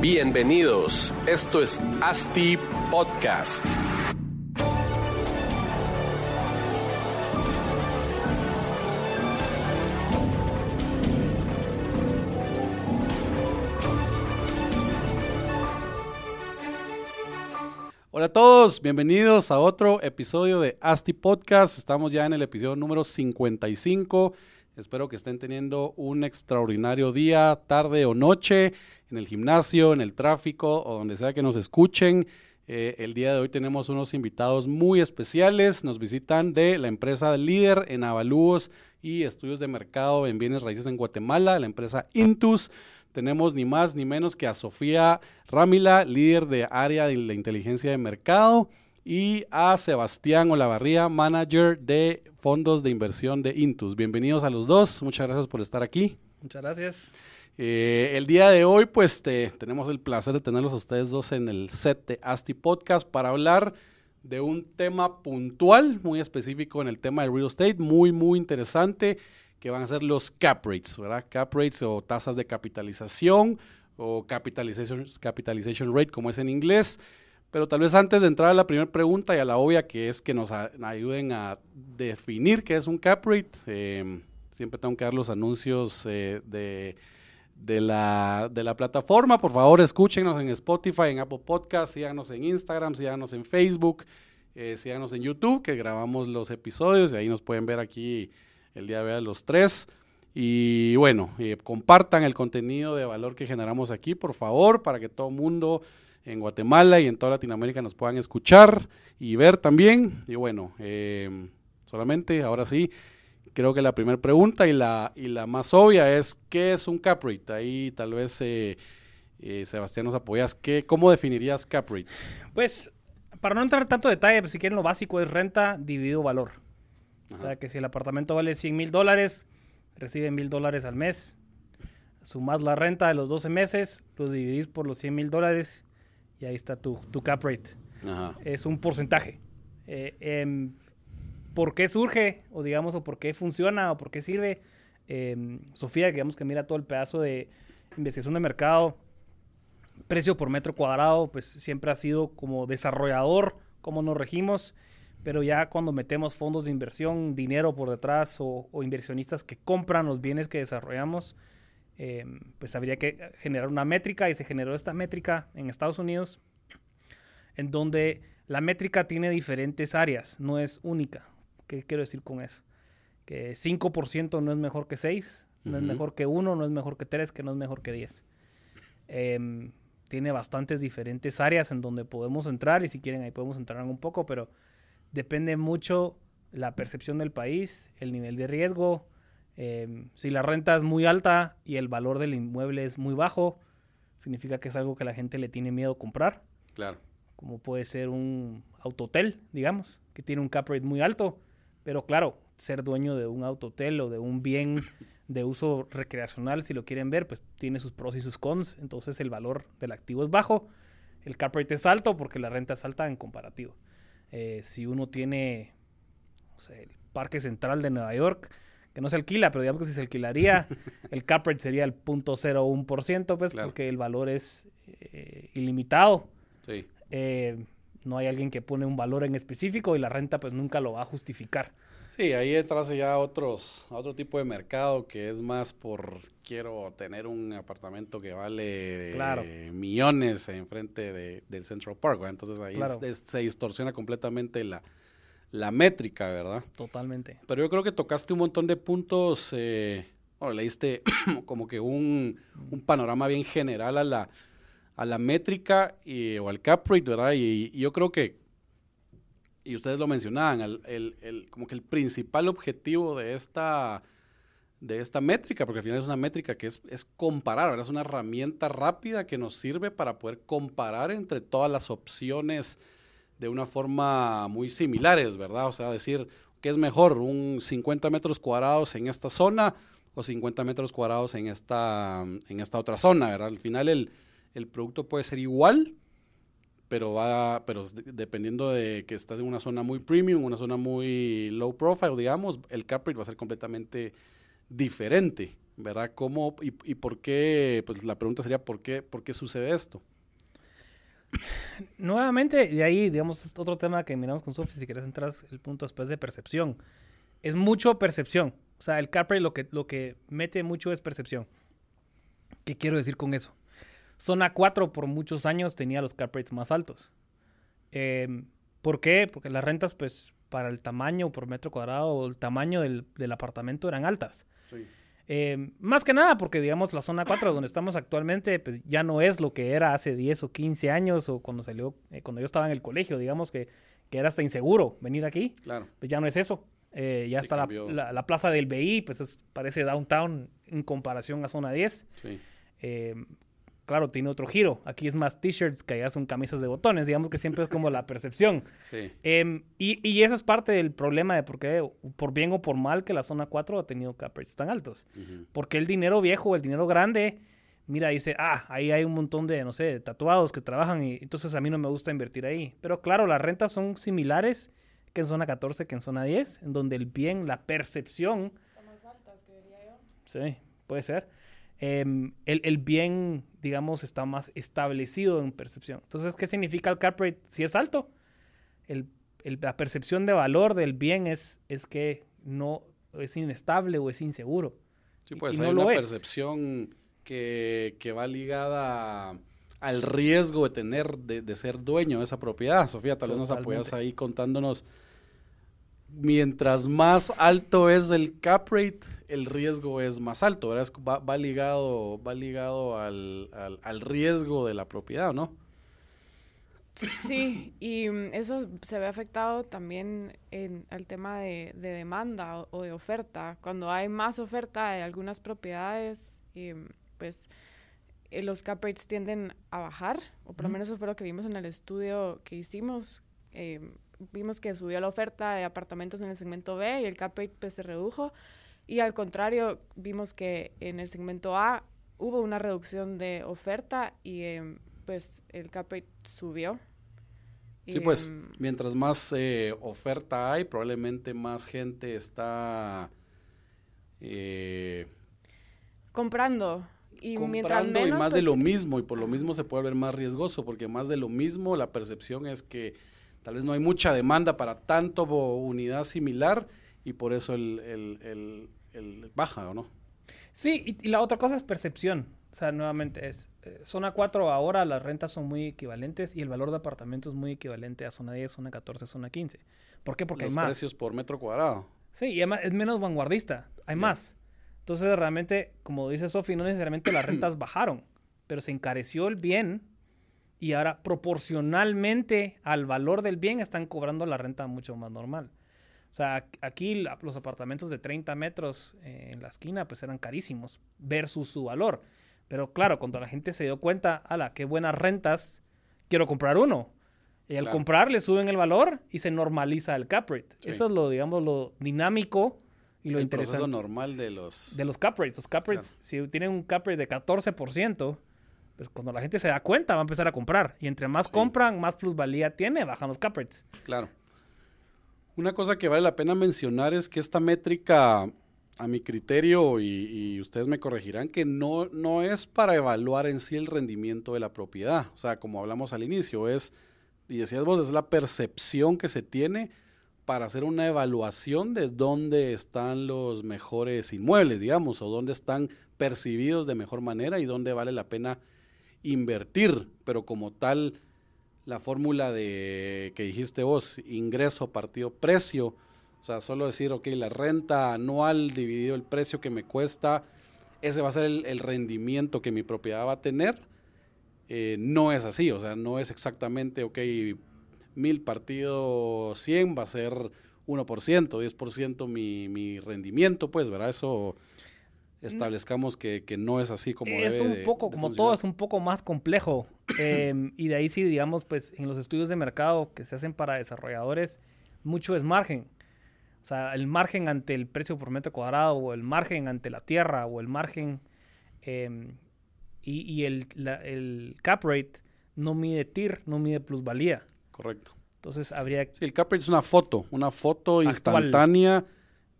Bienvenidos, esto es ASTI Podcast. Hola a todos, bienvenidos a otro episodio de ASTI Podcast. Estamos ya en el episodio número 55. Espero que estén teniendo un extraordinario día, tarde o noche, en el gimnasio, en el tráfico o donde sea que nos escuchen. Eh, el día de hoy tenemos unos invitados muy especiales. Nos visitan de la empresa líder en avalúos y estudios de mercado en bienes raíces en Guatemala, la empresa Intus. Tenemos ni más ni menos que a Sofía Ramila, líder de área de la inteligencia de mercado, y a Sebastián Olavarría, manager de fondos de inversión de Intus. Bienvenidos a los dos, muchas gracias por estar aquí. Muchas gracias. Eh, el día de hoy, pues tenemos el placer de tenerlos a ustedes dos en el set de Asti Podcast para hablar de un tema puntual, muy específico en el tema de real estate, muy, muy interesante, que van a ser los cap rates, ¿verdad? Cap rates o tasas de capitalización o capitalization, capitalization rate, como es en inglés. Pero tal vez antes de entrar a la primera pregunta y a la obvia, que es que nos ayuden a definir qué es un cap rate, eh, siempre tengo que dar los anuncios eh, de, de, la, de la plataforma. Por favor, escúchenos en Spotify, en Apple Podcast, síganos en Instagram, síganos en Facebook, eh, síganos en YouTube, que grabamos los episodios y ahí nos pueden ver aquí el día de hoy los tres. Y bueno, compartan el contenido de valor que generamos aquí, por favor, para que todo el mundo en Guatemala y en toda Latinoamérica nos puedan escuchar y ver también. Y bueno, eh, solamente ahora sí, creo que la primera pregunta y la, y la más obvia es, ¿qué es un cap rate? Ahí tal vez, eh, eh, Sebastián, nos apoyas. ¿Qué, ¿Cómo definirías cap rate? Pues, para no entrar en tanto detalle, pues, si quieren lo básico es renta dividido valor. O sea, que si el apartamento vale 100 mil dólares, reciben mil dólares al mes. Sumas la renta de los 12 meses, lo dividís por los 100 mil dólares y ahí está tu, tu cap rate. Es un porcentaje. Eh, em, ¿Por qué surge? O digamos, o por qué funciona, o por qué sirve. Em, Sofía, digamos que mira todo el pedazo de investigación de mercado, precio por metro cuadrado, pues siempre ha sido como desarrollador, como nos regimos, pero ya cuando metemos fondos de inversión, dinero por detrás o, inversionistas que compran los bienes que desarrollamos, em, pues habría que generar una métrica y se generó esta métrica en Estados Unidos, en donde la métrica tiene diferentes áreas, no es única. ¿Qué quiero decir con eso? Que 5% no es mejor que 6, no es mejor que 1, no es mejor que 3, que no es mejor que 10. Em, tiene bastantes diferentes áreas en donde podemos entrar y si quieren ahí podemos entrar un poco, pero depende mucho la percepción del país, el nivel de riesgo. Em, si la renta es muy alta y el valor del inmueble es muy bajo, significa que es algo que la gente le tiene miedo a comprar. Claro. Como puede ser un autotel, digamos, que tiene un cap rate muy alto pero claro, ser dueño de un autotel o de un bien de uso recreacional, si lo quieren ver, pues tiene sus pros y sus cons. Entonces el valor del activo es bajo, el cap rate es alto porque la renta es alta en comparativo. Eh, si uno tiene el Parque Central de Nueva York, que no se alquila, pero digamos que si se alquilaría, el cap rate sería el 0.01%, pues porque el valor es eh, ilimitado. Sí. Eh, no hay alguien que pone un valor en específico y la renta pues nunca lo va a justificar. Sí, ahí entras ya otros, otro tipo de mercado que es más por quiero tener un apartamento que vale millones enfrente de, del Central Park, entonces ahí se distorsiona completamente la, la métrica, ¿verdad? Totalmente. Pero yo creo que tocaste un montón de puntos, eh, bueno, le diste como que un, un panorama bien general a la, a la métrica y, o al cap rate, ¿verdad? Y, yo creo que, y ustedes lo mencionaban, el, el, como que el principal objetivo de esta, de esta métrica, porque al final es una métrica que es, es comparar, es una herramienta rápida que nos sirve para poder comparar entre todas las opciones de una forma muy similares, ¿verdad? O sea, decir, ¿qué es mejor? ¿Un 50 metros cuadrados en esta zona o 50 metros cuadrados en esta, en esta otra zona, ¿verdad? Al final el, el producto puede ser igual, pero va, pero dependiendo de que estás en una zona muy premium, una zona muy low profile, digamos, el cap rate va a ser completamente diferente, ¿verdad? ¿Cómo y, y, por qué? Pues la pregunta sería, ¿por qué, por qué sucede esto? Nuevamente, de ahí, digamos, otro tema que miramos con Sophie, si quieres entrar el punto después de percepción. Es mucho percepción. O sea, el cap lo que, lo que mete mucho es percepción. ¿Qué quiero decir con eso? Zona 4 por muchos años tenía los cap más altos. Eh, ¿Por qué? Porque las rentas, pues, para el tamaño por metro cuadrado o el tamaño del, del apartamento eran altas. Sí. Eh, más que nada porque, digamos, la zona 4 donde estamos actualmente, pues ya no es lo que era hace 10 o 15 años o cuando salió, eh, cuando yo estaba en el colegio, digamos que, que, era hasta inseguro venir aquí. Claro. Pues ya no es eso. Eh, ya sí, está la, la, la, plaza del BI, pues es, parece downtown en comparación a zona 10. Sí. Claro, tiene otro giro. Aquí es más t-shirts que allá son camisas de botones. Digamos que siempre es como la percepción. Sí. Eh, y, y, eso es parte del problema de por qué, por bien o por mal, que la zona 4 ha tenido cap rates tan altos. Uh -huh. Porque el dinero viejo, el dinero grande, mira, dice, ah, ahí hay un montón de, no sé, tatuados que trabajan y entonces a mí no me gusta invertir ahí. Pero claro, las rentas son similares que en zona 14, que en zona 10, en donde el bien, la percepción... Está más altas, que diría yo. Sí, puede ser eh, el, el, bien, digamos, está más establecido en percepción. Entonces, ¿qué significa el cap rate si es alto? El, el, la percepción de valor del bien es, es que no es inestable o es inseguro. Sí, pues y, hay no una percepción que, que, va ligada al riesgo de tener, de, de, ser dueño de esa propiedad. Sofía, tal vez nos apoyas ahí contándonos mientras más alto es el cap rate, el riesgo es más alto, ¿verdad? Es, va, va, ligado, va ligado al, al, al, riesgo de la propiedad, ¿no? Sí, y eso se ve afectado también en el tema de, de demanda o, o, de oferta. Cuando hay más oferta de algunas propiedades, eh, pues eh, los cap rates tienden a bajar, o por lo menos eso fue lo que vimos en el estudio que hicimos. Eh, vimos que subió la oferta de apartamentos en el segmento B y el cap rate pues, se redujo. Y al contrario, vimos que en el segmento A hubo una reducción de oferta y eh, pues el cap rate subió. Sí, y, pues um, mientras más eh, oferta hay, probablemente más gente está eh, comprando. Y comprando mientras menos, y más pues, de lo mismo, y por lo mismo se puede ver más riesgoso, porque más de lo mismo la percepción es que tal vez no hay mucha demanda para tanto unidad similar y por eso el, el, el, el baja, ¿o no? Sí, y, y, la otra cosa es percepción. O sea, nuevamente es, eh, zona 4 ahora las rentas son muy equivalentes y el valor de apartamentos es muy equivalente a zona 10, zona 14, zona 15. ¿Por qué? Porque Los hay más. precios por metro cuadrado. Sí, y además es menos vanguardista, hay yeah. más. Entonces realmente, como dice Sofi, no necesariamente las rentas bajaron, pero se encareció el bien y ahora proporcionalmente al valor del bien están cobrando la renta mucho más normal. O sea, aquí la, los apartamentos de 30 metros eh, en la esquina pues eran carísimos versus su valor. Pero claro, cuando la gente se dio cuenta, ala, qué buenas rentas, quiero comprar uno. Y al claro. comprar le suben el valor y se normaliza el cap rate. Sí. Eso es lo, digamos, lo dinámico y lo el interesante. proceso normal de los... De los cap rates. Los cap rates, claro. si tienen un cap rate de 14%, pues cuando la gente se da cuenta va a empezar a comprar. Y entre más sí. compran, más plusvalía tiene, bajan los cap rates. Claro. Una cosa que vale la pena mencionar es que esta métrica, a mi criterio, y, ustedes me corregirán, que no, no es para evaluar en sí el rendimiento de la propiedad. O sea, como hablamos al inicio, es, y decías vos, es la percepción que se tiene para hacer una evaluación de dónde están los mejores inmuebles, digamos, o dónde están percibidos de mejor manera y dónde vale la pena invertir, pero como tal, la fórmula de que dijiste vos, ingreso partido precio, o sea, solo decir, ok, la renta anual dividido el precio que me cuesta, ese va a ser el, rendimiento que mi propiedad va a tener, eh, no es así, o sea, no es exactamente, ok, mil partido 100 va a ser 1%, 10% mi, mi rendimiento, pues, ¿verdad? Eso establezcamos que, que no es así como es debe un poco, de como funcionar. todo, es un poco más complejo. Em, y de ahí sí, digamos, pues en los estudios de mercado que se hacen para desarrolladores, mucho es margen. O sea, el margen ante el precio por metro cuadrado, o el margen ante la tierra, o el margen. em, y y el, la- el cap rate no mide TIR, no mide plusvalía. Correcto. Entonces habría Sí, el cap rate es una foto, una foto Actual. instantánea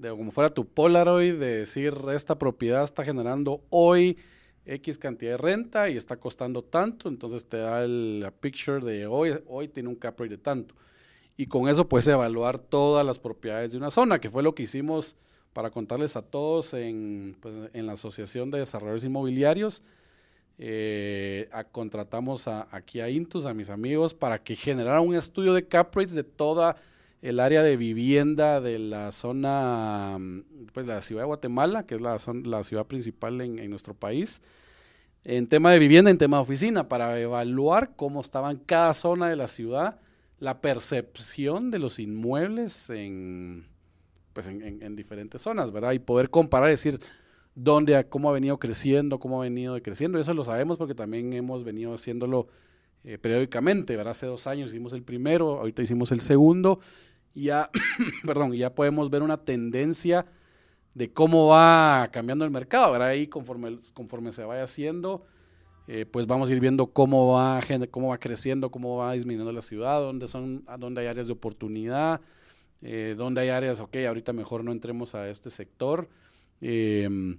de como fuera tu Polaroid, de decir esta propiedad está generando hoy X cantidad de renta y está costando tanto, entonces te da el, la picture de hoy, hoy tiene un cap rate de tanto. Y con eso puedes evaluar todas las propiedades de una zona, que fue lo que hicimos para contarles a todos en, pues, en la Asociación de Desarrolladores Inmobiliarios. Eh, contratamos a- aquí a Intus, a mis amigos, para que generaran un estudio de cap rates de toda el área de vivienda de la zona, mm, pues la ciudad de Guatemala, que es la, zon- la ciudad principal en, en nuestro país, en tema de vivienda, en tema de oficina, para evaluar cómo estaba en cada zona de la ciudad la percepción de los inmuebles en, pues en, en- en diferentes zonas, ¿verdad? Y poder comparar, decir, dónde, cómo ha venido creciendo, cómo ha venido creciendo. Eso lo sabemos porque también hemos venido haciéndolo eh, periódicamente, ¿verdad? Hace dos años hicimos el primero, ahorita hicimos el segundo, ya, perdón, ya podemos ver una tendencia de cómo va cambiando el mercado, ¿verdad? Ahí conforme, conforme se vaya haciendo, eh, pues vamos a ir viendo cómo va, cómo va creciendo, cómo va disminuyendo la ciudad, dónde, son, dónde hay áreas de oportunidad, eh, dónde hay áreas, ok, ahorita mejor no entremos a este sector. Em,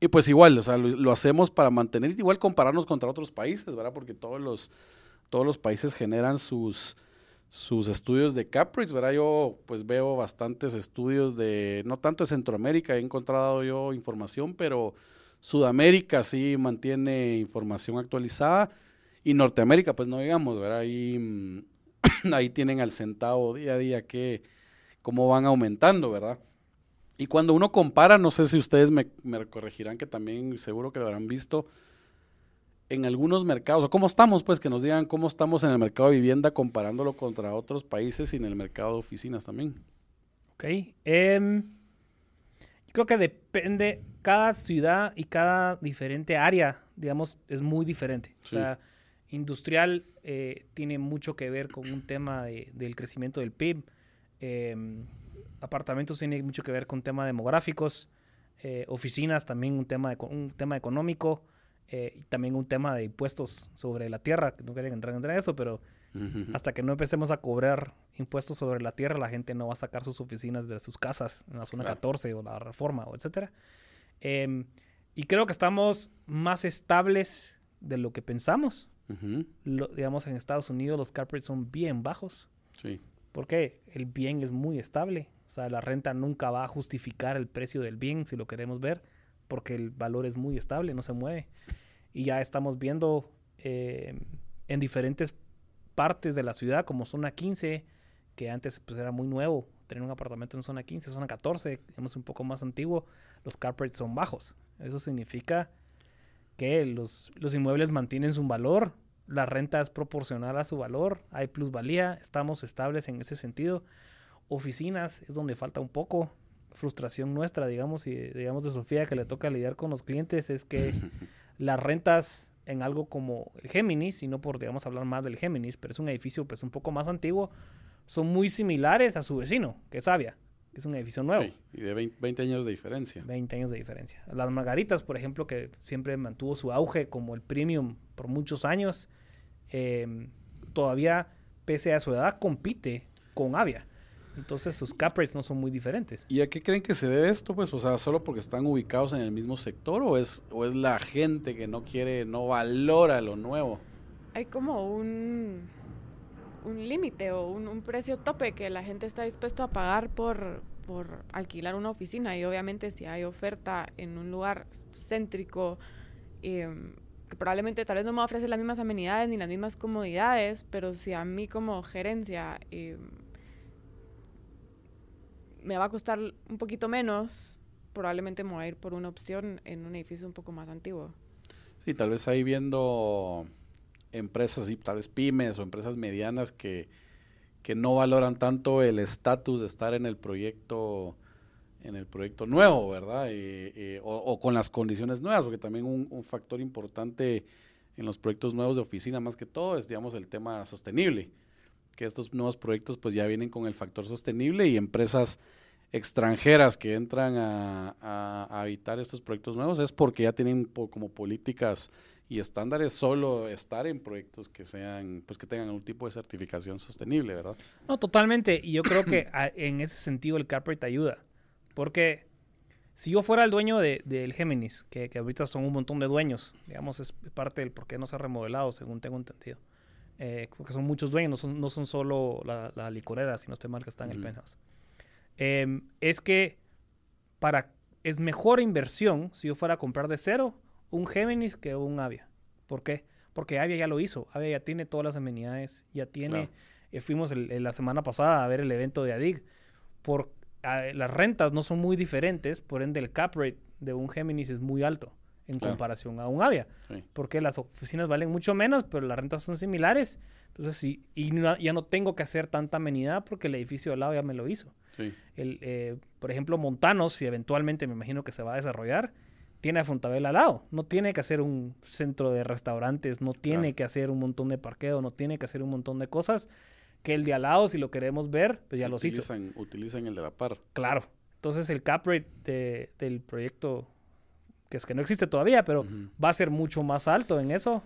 y pues igual, o sea, lo, lo hacemos para mantener, igual compararnos contra otros países, ¿verdad? Porque todos los, todos los países generan sus, sus estudios de cap rates, ¿verdad? Yo pues veo bastantes estudios de, no tanto de Centroamérica, he encontrado yo información, pero Sudamérica sí mantiene información actualizada y Norteamérica pues no digamos, ¿verdad? Ahí, mm, ahí tienen al centavo día a día que, cómo van aumentando, ¿verdad? Y cuando uno compara, no sé si ustedes me, me corregirán, que también seguro que lo habrán visto, en algunos mercados, o cómo estamos, pues que nos digan cómo estamos en el mercado de vivienda comparándolo contra otros países y en el mercado de oficinas también. Ok. em, creo que depende, cada ciudad y cada diferente área, digamos, es muy diferente. Sí. O sea, industrial eh, tiene mucho que ver con un tema de- del crecimiento del PIB. em, apartamentos tiene mucho que ver con temas demográficos. eh, oficinas también un tema, eco- un tema económico. Eh, y también un tema de impuestos sobre la tierra. que No quería entrar en eso, pero hasta que no empecemos a cobrar impuestos sobre la tierra, la gente no va a sacar sus oficinas de sus casas en la zona Claro. 14 o la reforma o etcétera. Em, y creo que estamos más estables de lo que pensamos. Lo- digamos, en Estados Unidos los cap rates son bien bajos. Sí, porque El bien es muy estable. O sea, la renta nunca va a justificar el precio del bien, si lo queremos ver, porque el valor es muy estable, no se mueve. Y ya estamos viendo eh, en diferentes partes de la ciudad, como zona 15, que antes pues, era muy nuevo, tener un apartamento en zona 15, zona 14, digamos un poco más antiguo, los cap rates son bajos. Eso significa que los, los inmuebles mantienen su valor, la renta es proporcional a su valor, hay plusvalía, estamos estables en ese sentido. Oficinas es donde falta un poco, frustración nuestra, digamos, y digamos de Sofía que le toca lidiar con los clientes, es que las rentas en algo como el Géminis, y no por, digamos, hablar más del Géminis, pero es un edificio pues un poco más antiguo, son muy similares a su vecino, que es Avia, que es un edificio nuevo. sí, y de 20, 20 años de diferencia. 20 años de diferencia. Las margaritas, por ejemplo, que siempre mantuvo su auge como el premium por muchos años, eh, todavía, pese a su edad, compite con Avia. Entonces sus cap rates no son muy diferentes. ¿Y a qué creen que se debe esto? Pues, o sea, solo porque están ubicados en el mismo sector o es, o es la gente que no quiere, no valora lo nuevo. Hay como un, un límite o un, un precio tope que la gente está dispuesto a pagar por, por alquilar una oficina y obviamente si hay oferta en un lugar céntrico em, que probablemente tal vez no me ofrece las mismas amenidades ni las mismas comodidades, pero si a mí como gerencia em, me va a costar un poquito menos, probablemente me voy a ir por una opción en un edificio un poco más antiguo. Sí, tal vez ahí viendo empresas y tal vez pymes o empresas medianas que, que no valoran tanto el estatus de estar en el proyecto en el proyecto nuevo, ¿verdad? Eh, o, o, con las condiciones nuevas, porque también un, un, factor importante en los proyectos nuevos de oficina, más que todo, es, digamos, el tema sostenible, que estos nuevos proyectos pues ya vienen con el factor sostenible y empresas extranjeras que entran a, a, habitar estos proyectos nuevos es porque ya tienen como políticas y estándares solo estar en proyectos que sean, pues que tengan algún tipo de certificación sostenible, ¿verdad? No, totalmente. Y yo creo que en ese sentido el CapRate ayuda. Porque si yo fuera el dueño del de, Géminis, que, que, ahorita son un montón de dueños, digamos, es parte del por qué no se ha remodelado, según tengo entendido. Eh, porque son muchos dueños, no son, no son solo la, la licorera, si no estoy mal, que está en el penthouse. Eh, es que para es mejor inversión si yo fuera a comprar de cero un Géminis que un Avia. ¿Por qué? Porque Avia ya lo hizo. Avia ya tiene todas las amenidades, ya tiene... Claro. Eh, fuimos el, el, la semana pasada a ver el evento de ADIG. Por, a, las rentas no son muy diferentes, por ende el cap rate de un Géminis es muy alto en claro. comparación a un Avia. Sí. Porque las oficinas valen mucho menos, pero las rentas son similares. Entonces, sí, y no, ya no tengo que hacer tanta amenidad porque el edificio al lado ya me lo hizo. Sí. El, eh, por ejemplo, Montanos, si eventualmente me imagino que se va a desarrollar, tiene a Fontabella al lado. No tiene que hacer un centro de restaurantes, no tiene claro. que hacer un montón de parqueo, no tiene que hacer un montón de cosas que el de al lado, si lo queremos ver, pues ya sí, los utilizan, hizo. Utilizan el de la par. Claro. Entonces el cap rate de, del proyecto, que es que no existe todavía, pero uh -huh. va a ser mucho más alto en eso.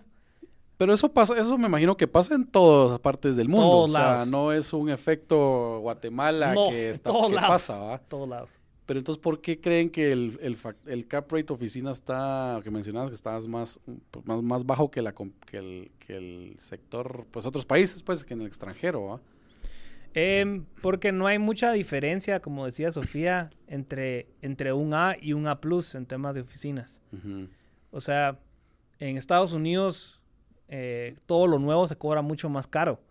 Pero eso pasa, eso me imagino que pasa en todas partes del mundo. Todos o sea, lados. no es un efecto Guatemala no, que, está, todos que lados, pasa, ¿va? Todos lados. Pero entonces, ¿por qué creen que el, el, el cap rate oficina está, que mencionabas que está más, más, más bajo que, la, que, el, que el sector, pues otros países, pues, que en el extranjero, ¿va? Eh, porque no hay mucha diferencia, como decía Sofía, entre, entre un A y un A plus en temas de oficinas. Uh -huh. O sea, en Estados Unidos eh, todo lo nuevo se cobra mucho más caro.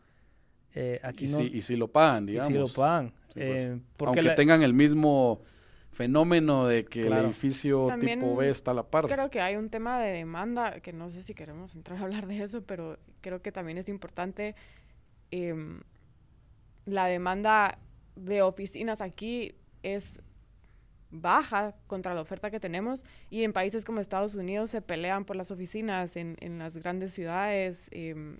Eh, aquí y, no, si, y si lo pagan, digamos. Y si lo pagan. Sí, pues, aunque la, tengan el mismo fenómeno de que claro. el edificio También tipo B está a la par. Creo que hay un tema de demanda, que no sé si queremos entrar a hablar de eso, pero creo que también es importante eh, la demanda de oficinas aquí es baja contra la oferta que tenemos y en países como Estados Unidos se pelean por las oficinas en, en las grandes ciudades. Eh,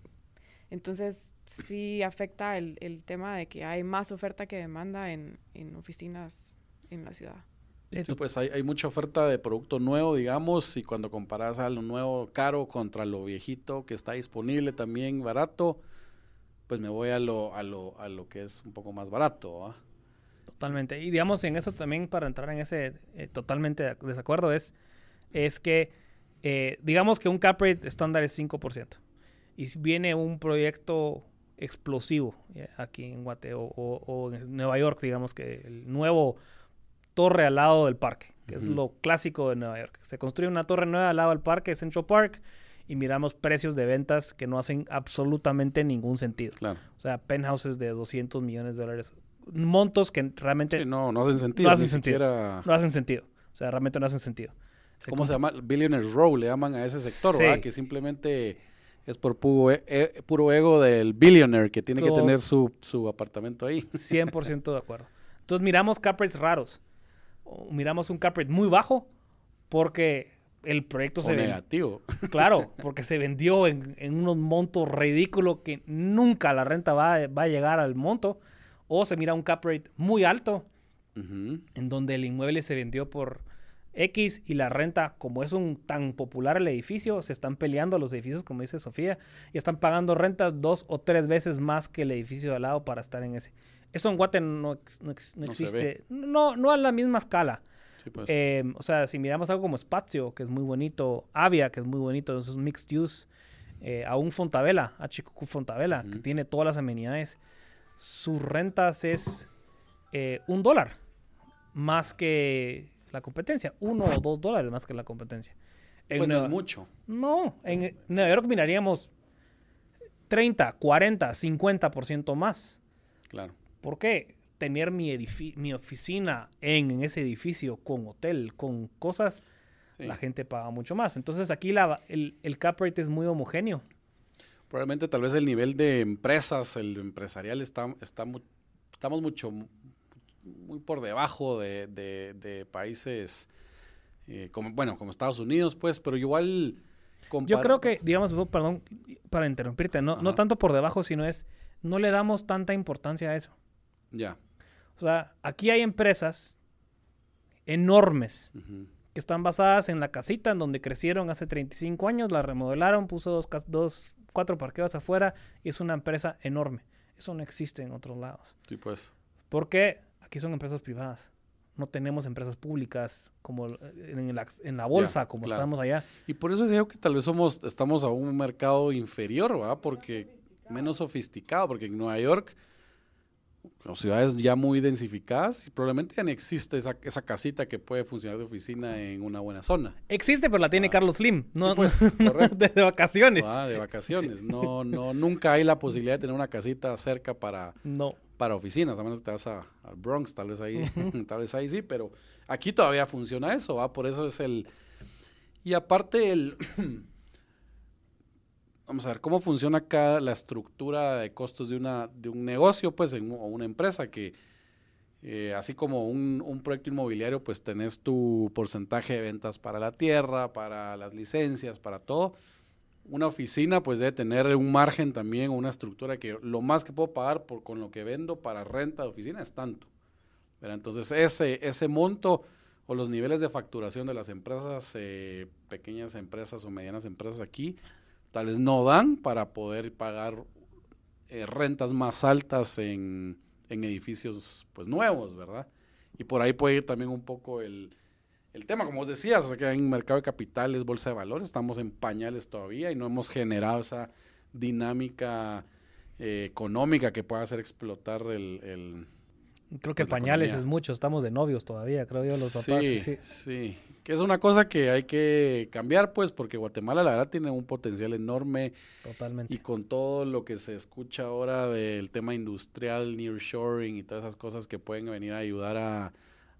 entonces sí afecta el, el, tema de que hay más oferta que demanda en, en oficinas en la ciudad. Sí, pues hay, hay, mucha oferta de producto nuevo, digamos, y cuando comparas a lo nuevo caro contra lo viejito que está disponible también barato, pues me voy a lo, a lo, a lo que es un poco más barato. ¿eh? Totalmente. Y digamos, en eso también, para entrar en ese eh, totalmente desacuerdo, es, es que eh, digamos que un cap rate estándar es 5%. Y si viene un proyecto explosivo eh, aquí en Guate o, o, o, en Nueva York, digamos que el nuevo torre al lado del parque, que uh -huh. es lo clásico de Nueva York. Se construye una torre nueva al lado del parque, Central Park, y miramos precios de ventas que no hacen absolutamente ningún sentido. Claro. O sea, penthouses de 200 millones de dólares. Montos que realmente... Sí, no, no hacen sentido. No hacen sentido. Siquiera... No hacen sentido. O sea, realmente no hacen sentido. Se ¿Cómo se llama? Billionaires Row le llaman a ese sector, sí. ¿verdad? Que simplemente es por puro, e puro ego del billionaire que tiene que tener su, su apartamento ahí. 100% de acuerdo. Entonces miramos cap rates raros. O miramos un cap rate muy bajo porque el proyecto o se negativo. Claro, porque se vendió en, en unos montos ridículos que nunca la renta va, va, a llegar al monto. O se mira un cap rate muy alto, uh -huh. en donde el inmueble se vendió por X y la renta, como es un tan popular el edificio, se están peleando los edificios, como dice Sofía, y están pagando rentas dos o tres veces más que el edificio de al lado para estar en ese. Eso en Guate no, no, no, no existe, no, no a la misma escala. Sí, pues. eh, o sea, si miramos algo como Spazio, que es muy bonito, Avia, que es muy bonito, esos mixed use, eh, a un Fontavela, a HQQ Fontavela, uh -huh. que tiene todas las amenidades, sus rentas es eh, un dólar más que la competencia, uno o dos dólares más que la competencia. En pues Nueva, no es mucho. No, en Nueva York miraríamos 30, 40, 50% más. Claro. ¿Por qué? Tener mi, mi oficina en, en, ese edificio con hotel, con cosas, sí. la gente paga mucho más. Entonces aquí la, el, el, cap rate es muy homogéneo. Probablemente tal vez el nivel de empresas, el empresarial, está, está estamos mucho, muy por debajo de, de- de países eh, como, bueno, como Estados Unidos, pues, pero igual... Yo creo que, digamos, perdón, para interrumpirte, no, no tanto por debajo, sino es, no le damos tanta importancia a eso. Ya. O sea, aquí hay empresas enormes que están basadas en la casita en donde crecieron hace 35 años, la remodelaron, puso dos, dos cuatro parqueos afuera y es una empresa enorme. Eso no existe en otros lados. Sí, pues. Porque aquí son empresas privadas. No tenemos empresas públicas como en la, en la bolsa, como claro. estamos allá. Y por eso digo que tal vez somos, estamos a un mercado inferior, ¿verdad? Porque menos sofisticado, porque en Nueva York, o ciudades ya muy densificadas, y probablemente ya no existe esa, esa casita que puede funcionar de oficina en una buena zona. Existe, pero la tiene Carlos Slim. No, pues, no- de, de vacaciones. ¿verdad? De vacaciones. No, no, nunca hay la posibilidad de tener una casita cerca para, No. para oficinas, a menos que te vas a- al Bronx, tal vez ahí, tal vez ahí sí, pero aquí todavía funciona eso, ¿va? Por eso es el... Y aparte el... Vamos a ver, ¿cómo funciona acá la estructura de costos de, una, de un negocio, pues, en, o una empresa que... eh, así como un, un proyecto inmobiliario, pues tenés tu porcentaje de ventas para la tierra, para las licencias, para todo una oficina pues debe tener un margen también, una estructura que lo más que puedo pagar por con lo que vendo para renta de oficina es tanto. ¿verdad? Entonces ese, ese monto o los niveles de facturación de las empresas, eh, pequeñas empresas o medianas empresas aquí, tal vez no dan para poder pagar eh, rentas más altas en, en edificios pues nuevos, ¿verdad? Y por ahí puede ir también un poco el, el tema, como vos decías, o sea, que en mercado de capitales, bolsa de valores, estamos en pañales todavía y no hemos generado esa dinámica eh, económica que pueda hacer explotar el... el- Creo que Pues pañales es mucho. Estamos de novios todavía, creo yo, los papás. sí, sí. sí, que es una cosa que hay que cambiar, pues, porque Guatemala la verdad tiene un potencial enorme Totalmente. y con todo lo que se escucha ahora del tema industrial, nearshoring y todas esas cosas que pueden venir a ayudar a,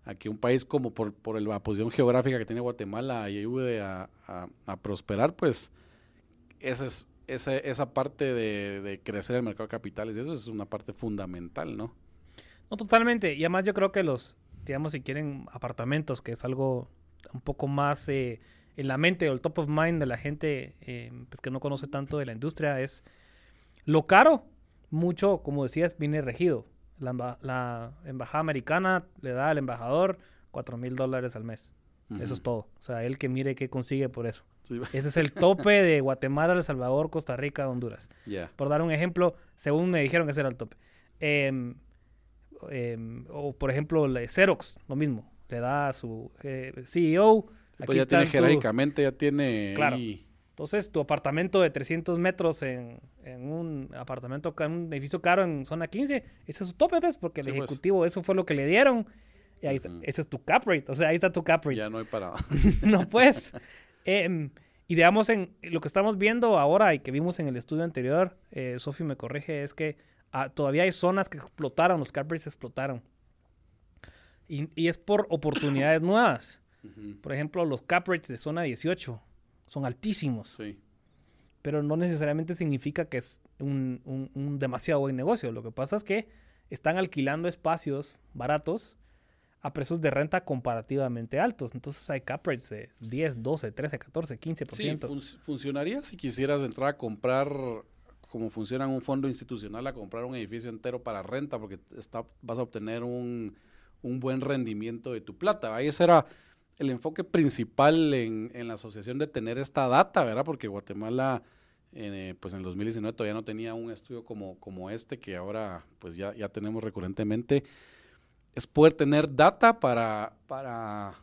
a que un país como por, por la posición geográfica que tiene Guatemala ayude a, a- a prosperar, pues esa es esa, esa parte de, de crecer el mercado de capitales, eso es una parte fundamental, ¿no? No, totalmente. Y además yo creo que los, digamos, si quieren apartamentos, que es algo un poco más eh, en la mente o el top of mind de la gente eh, pues que no conoce tanto de la industria, es lo caro, mucho, como decías, viene regido. La, emba- la embajada americana le da al embajador cuatro mil dólares al mes. Eso es todo. O sea, él que mire qué consigue por eso. Sí, Ese es el tope de Guatemala, El Salvador, Costa Rica, Honduras. Por dar un ejemplo, según me dijeron que ese era el tope. Em, em, o por ejemplo, la Xerox, lo mismo. Le da a su eh, CEO. Pues ya tiene tu- jerárquicamente, ya tiene Claro. ahí- Entonces, tu apartamento de 300 metros en, en un apartamento, en un edificio caro en zona 15, ese es su tope, ¿ves? Porque el Sí, pues. ejecutivo, eso fue lo que le dieron. Y ahí está- ese es tu cap rate. O sea, ahí está tu cap rate. ya no hay para... no pues. Em, y digamos, en lo que estamos viendo ahora y que vimos en el estudio anterior, eh, Sofi me corrige, es que ah, todavía hay zonas que explotaron, los cap rates explotaron. Y, y es por oportunidades nuevas. Por ejemplo, los cap rates de zona 18 son altísimos, Sí. pero no necesariamente significa que es un, un- un demasiado buen negocio. Lo que pasa es que están alquilando espacios baratos a precios de renta comparativamente altos. Entonces hay cap rates de 10, 12, 13, 14, 15%. Sí, fun- funcionaría si quisieras entrar a comprar, como funciona en un fondo institucional, a comprar un edificio entero para renta, porque está, vas a obtener un, un buen rendimiento de tu plata. Ahí ese era el enfoque principal en, en la asociación de tener esta data, ¿verdad? Porque Guatemala, eh, pues en el 2019 todavía no tenía un estudio como, como este, que ahora pues ya, ya tenemos recurrentemente. Es poder tener data para, para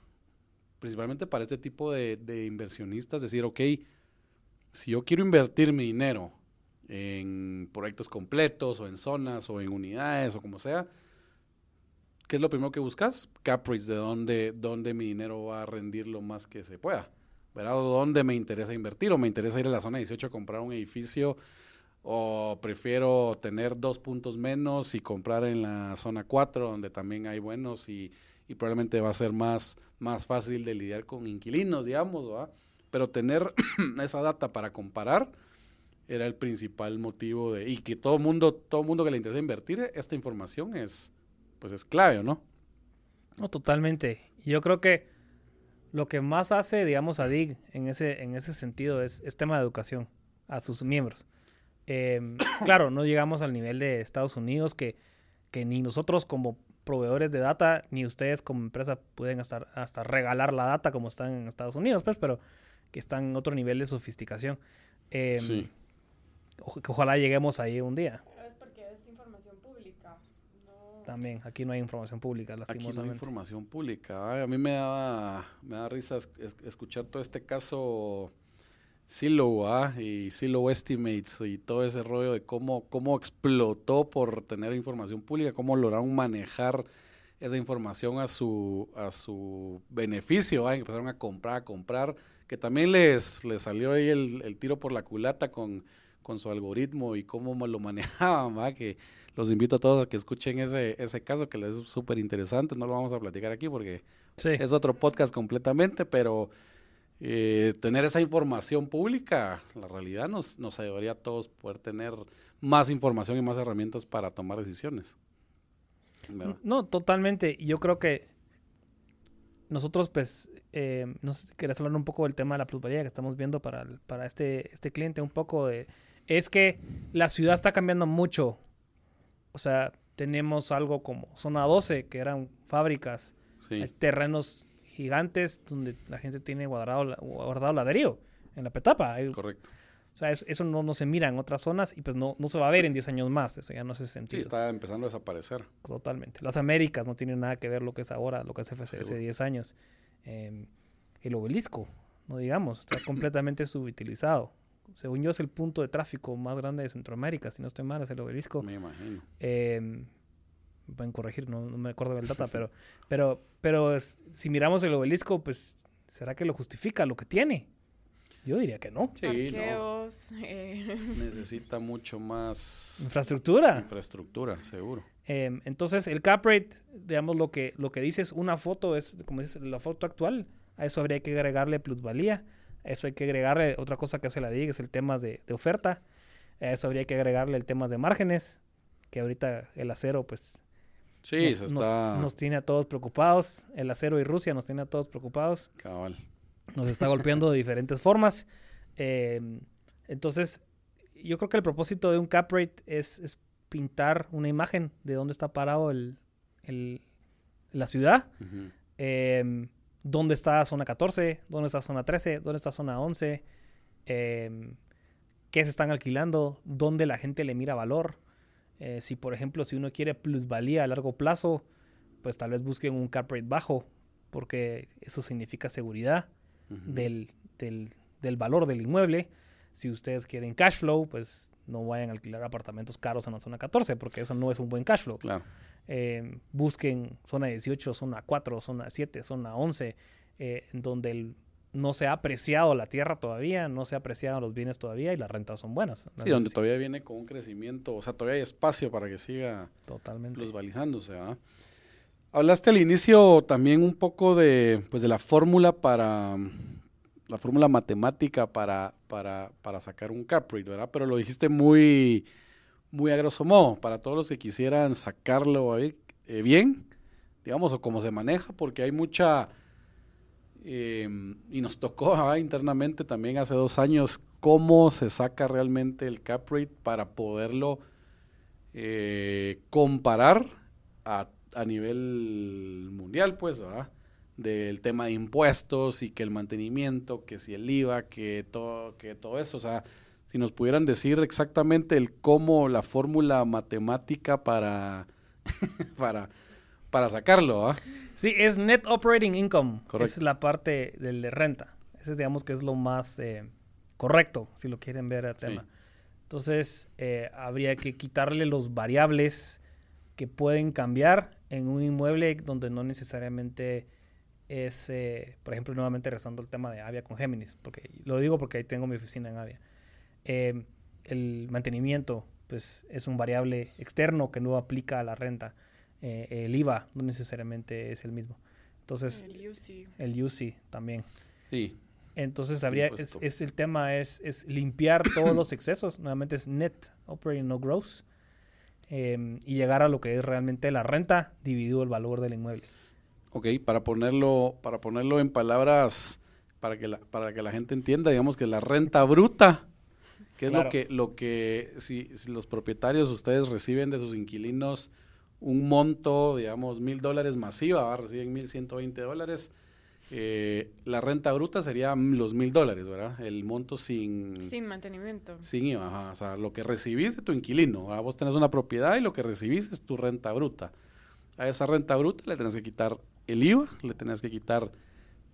principalmente para este tipo de, de inversionistas, decir, ok, si yo quiero invertir mi dinero en proyectos completos o en zonas o en unidades o como sea, ¿qué es lo primero que buscas? Cap rates, de dónde, dónde mi dinero va a rendir lo más que se pueda. ¿Verdad? Dónde me interesa invertir, o me interesa ir a la zona 18 a comprar un edificio, o prefiero tener dos puntos menos y comprar en la zona 4, donde también hay buenos y, y probablemente va a ser más, más fácil de lidiar con inquilinos, digamos, ¿verdad? Pero tener esa data para comparar era el principal motivo de y que todo mundo todo mundo que le interesa invertir esta información es pues es clave ¿o no? No, totalmente. Yo creo que lo que más hace, digamos, a DIG en ese, en ese sentido es, es tema de educación a sus miembros. Em, claro, no llegamos al nivel de Estados Unidos que, que ni nosotros como proveedores de data, ni ustedes como empresa pueden hasta, hasta regalar la data como están en Estados Unidos, pues, pero que están en otro nivel de sofisticación. Em, Sí. o- que ojalá lleguemos ahí un día. Es porque es información pública. No... También, aquí no hay información pública, Aquí no hay lastimosamente. información pública. Ay, a mí me da, me da risa es- es- escuchar todo este caso Silo ¿ah? y Silo Estimates y todo ese rollo de cómo, cómo explotó por tener información pública, cómo lograron manejar esa información a su, a su beneficio. ¿ah? Empezaron a comprar, a comprar, que también les, les salió ahí el, el tiro por la culata con, con su algoritmo y cómo lo manejaban, ¿va? que los invito a todos a que escuchen ese, ese caso que les es súper interesante, no lo vamos a platicar aquí porque Sí. es otro podcast completamente, pero eh, tener esa información pública, la realidad nos, nos ayudaría a todos poder tener más información y más herramientas para tomar decisiones. ¿verdad? No, totalmente. Y Yo creo que nosotros, pues, eh, no sé si querés hablar un poco del tema de la plusvalía que estamos viendo para, el- para este, este cliente, un poco de... Es que la ciudad está cambiando mucho. O sea, tenemos algo como zona 12, que eran fábricas, hay Sí, terrenos gigantes donde la gente tiene guardado, la- guardado ladrillo en la petapa. Hay- correcto. o sea, es- eso no, no se mira en otras zonas y pues no, no se va a ver en 10 años más. Eso ya no hace Sí, sentido. está empezando a desaparecer. Totalmente. Las Américas no tienen nada que ver lo que es ahora, lo que es FC hace Seguro. 10 años. Eh, el obelisco, no digamos, está completamente subutilizado. Según yo es el punto de tráfico más grande de Centroamérica, si no estoy mal, es el obelisco. Me imagino. Eh, me pueden corregir, no, no me acuerdo del data, pero, pero, pero es- si miramos el obelisco, pues, ¿será que lo justifica lo que tiene? Yo diría que no. Sí, no. Eh, Necesita mucho más Infraestructura. infraestructura, seguro. Eh, entonces, el cap rate, digamos, lo que, lo que dice es una foto, es como dice la foto actual. A eso habría que agregarle plusvalía. Eso hay que agregarle otra cosa que hace la DIG, es el tema de, de oferta. A eso habría que agregarle el tema de márgenes, que ahorita el acero, pues, Sí, nos, se nos- está nos tiene a todos preocupados. El acero y Rusia nos tiene a todos preocupados. cabal. Nos está golpeando de diferentes formas. Eh, entonces, yo creo que el propósito de un cap rate es, es pintar una imagen de dónde está parado el, el- la ciudad. Eh, dónde está zona 14, dónde está zona 13, dónde está zona 11, eh, qué se están alquilando, dónde la gente le mira valor. Eh, si, por ejemplo, si uno quiere plusvalía a largo plazo, pues tal vez busquen un cap rate bajo, porque eso significa seguridad del, del- del valor del inmueble. Si ustedes quieren cash flow, pues no vayan a alquilar apartamentos caros en la zona 14, porque eso no es un buen cash flow. Claro. Eh, busquen zona 18, zona 4, zona 7, zona 11, eh, donde el- no se ha apreciado la tierra todavía, no se ha apreciado los bienes todavía y las rentas son buenas. Sí, donde todavía viene con un crecimiento, o sea, todavía hay espacio para que siga Totalmente. plusvalizándose, ¿verdad? Hablaste al inicio también un poco de, pues, de la fórmula para, la fórmula matemática para, para, para sacar un cap rate, ¿verdad? Pero lo dijiste muy, muy a grosso modo, para todos los que quisieran sacarlo ahí, eh, bien, digamos, o cómo se maneja, porque hay mucha, eh, y nos tocó ah, internamente también hace dos años, cómo se saca realmente el cap rate para poderlo eh, comparar a, a nivel mundial, pues, ¿verdad? Del tema de impuestos y que el mantenimiento, que si el IVA, que todo, que todo eso, o sea, si nos pudieran decir exactamente el cómo, la fórmula matemática para, para, para sacarlo, ¿ah? Sí, es net operating income. Correcto. Esa es la parte de renta. Ese es, digamos que es lo más eh, correcto, si lo quieren ver el tema. Entonces, eh, habría que quitarle los variables que pueden cambiar en un inmueble donde no necesariamente es, eh, por ejemplo, nuevamente regresando al tema de Avia con Géminis, porque lo digo porque ahí tengo mi oficina en Avia. Eh, el mantenimiento, pues, es un variable externo que no aplica a la renta. Eh, el IVA no necesariamente es el mismo. Entonces, el UC. el UC también. Sí, Entonces habría, es, el tema es, es limpiar todos los excesos, nuevamente es net operating no gross, em, y llegar a lo que es realmente la renta dividido el valor del inmueble. Ok, para ponerlo, para ponerlo en palabras, para que la, para que la gente entienda, digamos que la renta bruta, que es lo que, lo que si, si los propietarios ustedes reciben de sus inquilinos un monto, digamos, mil dólares masiva, ¿va? reciben mil ciento veinte dólares. eh, la renta bruta sería los mil dólares, ¿verdad? El monto sin, Sin mantenimiento. sin IVA, ajá. O sea, lo que recibís de tu inquilino. Vos tenés una propiedad y lo que recibís es tu renta bruta. A esa renta bruta le tenés que quitar el IVA, le tenés que quitar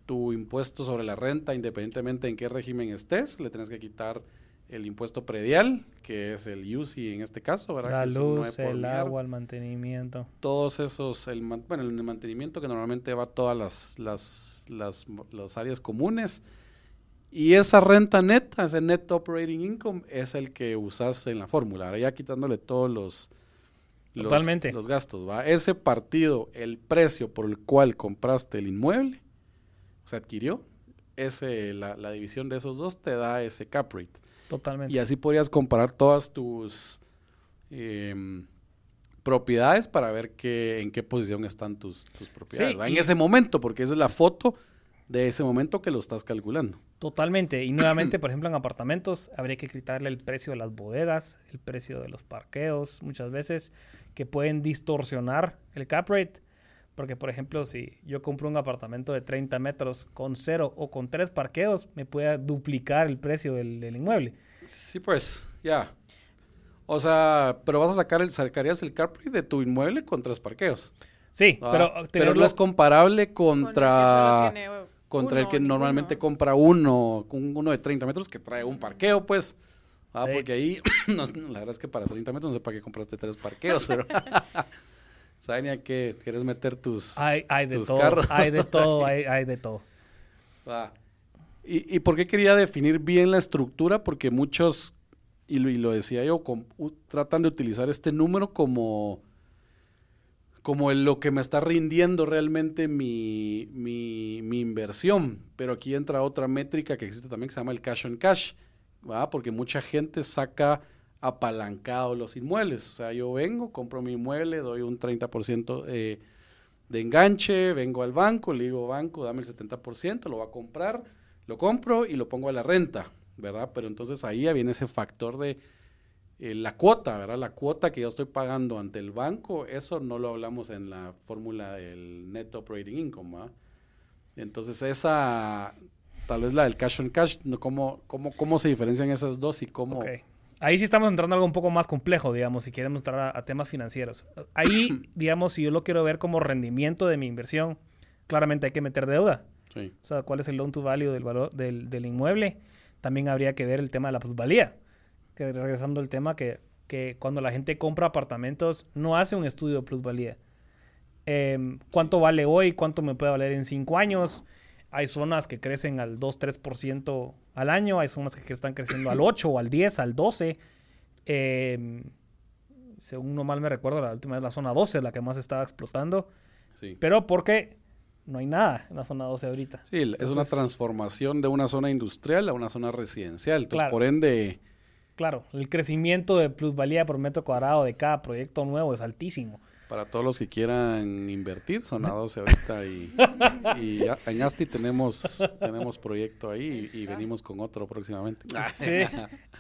tu impuesto sobre la renta, independientemente en qué régimen estés, le tenés que quitar el impuesto predial, que es el UCI en este caso, ¿verdad? La Que luz, 9 por el agua, el mantenimiento. Todos esos, el, bueno, el mantenimiento que normalmente va a todas las, las, las, las áreas comunes. Y esa renta neta, ese net operating income, es el que usas en la fórmula. Ahora ya quitándole todos los, los, Totalmente. los gastos. ¿va? Ese partido, el precio por el cual compraste el inmueble, se adquirió, ese, la, la división de esos dos te da ese cap rate. Totalmente. Y así podrías comparar todas tus em, propiedades para ver qué, en qué posición están tus, tus propiedades. En ese momento, porque esa es la foto de ese momento que lo estás calculando. Totalmente. Y nuevamente, por ejemplo, en apartamentos habría que quitarle el precio de las bodegas, el precio de los parqueos, muchas veces, que pueden distorsionar el cap rate. Porque, por ejemplo, si yo compro un apartamento de 30 metros con cero o con tres parqueos, me puede duplicar el precio del, del inmueble. Sí, pues, ya. O sea, pero vas a sacar el, sacarías el rate de tu inmueble con tres parqueos. Sí, ¿va? pero, pero no es comparable Con el que contra, contra el que normalmente compra uno, un- uno de 30 metros que trae un parqueo, pues. Ah, Sí. porque ahí, no, la verdad es que para 30 metros no sé para qué compraste tres parqueos, pero saben ya que quieres meter tus... hay, hay de tus todo, carros. hay de todo, hay, hay de todo. ¿Y, ¿Y por qué quería definir bien la estructura? Porque muchos, y lo, y lo decía yo, tratan de utilizar este número como, como el- lo que me está rindiendo realmente mi, mi, mi inversión. Pero aquí entra otra métrica que existe también que se llama el cash on cash, ¿va? Porque mucha gente saca apalancado los inmuebles. O sea, yo vengo, compro mi inmueble, doy un 30% de, de enganche, vengo al banco, le digo, banco, dame el 70%, lo va a comprar, lo compro y lo pongo a la renta, ¿verdad? Pero entonces ahí ya viene ese factor de eh, la cuota, ¿verdad? La cuota que yo estoy pagando ante el banco, eso no lo hablamos en la fórmula del net operating income, ¿va? Entonces esa, tal vez la del cash on cash. ¿cómo, cómo, cómo se diferencian esas dos y cómo... Ahí sí estamos entrando a algo un poco más complejo, digamos, si queremos entrar a, a temas financieros. Ahí, digamos, si yo lo quiero ver como rendimiento de mi inversión, claramente hay que meter deuda. Sí, O sea, cuál es el loan to value del valor del, del inmueble. También habría que ver el tema de la plusvalía. Que regresando al tema que, que cuando la gente compra apartamentos no hace un estudio de plusvalía. Em, ¿Cuánto vale hoy? ¿Cuánto me puede valer en cinco años? Hay zonas que crecen al 2-3% al año, hay zonas que están creciendo al 8 o al 10, al 12. Em, según no mal me recuerdo, la última vez la zona 12 es la que más estaba explotando, sí. pero porque no hay nada en la zona 12 ahorita. Sí, es una transformación de una zona industrial a una zona residencial. Entonces, Claro. por ende, Claro, el crecimiento de plusvalía por metro cuadrado de cada proyecto nuevo es altísimo. Para todos los que quieran invertir, zona 12 ahorita y, y a- en Asti tenemos, tenemos proyecto ahí y, y venimos con otro próximamente. Sí.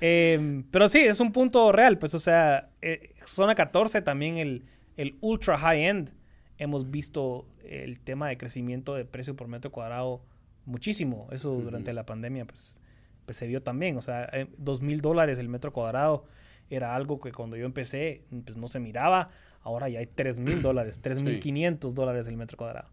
Em, pero sí, es un punto real. Pues, o sea, eh, zona 14 también el, el ultra high end. Hemos visto el tema de crecimiento de precio por metro cuadrado muchísimo. Eso durante la pandemia, pues, pues se vio también. O sea, eh, dos mil dólares el metro cuadrado era algo que cuando yo empecé, pues no se miraba. Ahora ya hay tres mil dólares, tres mil quinientos dólares el metro cuadrado.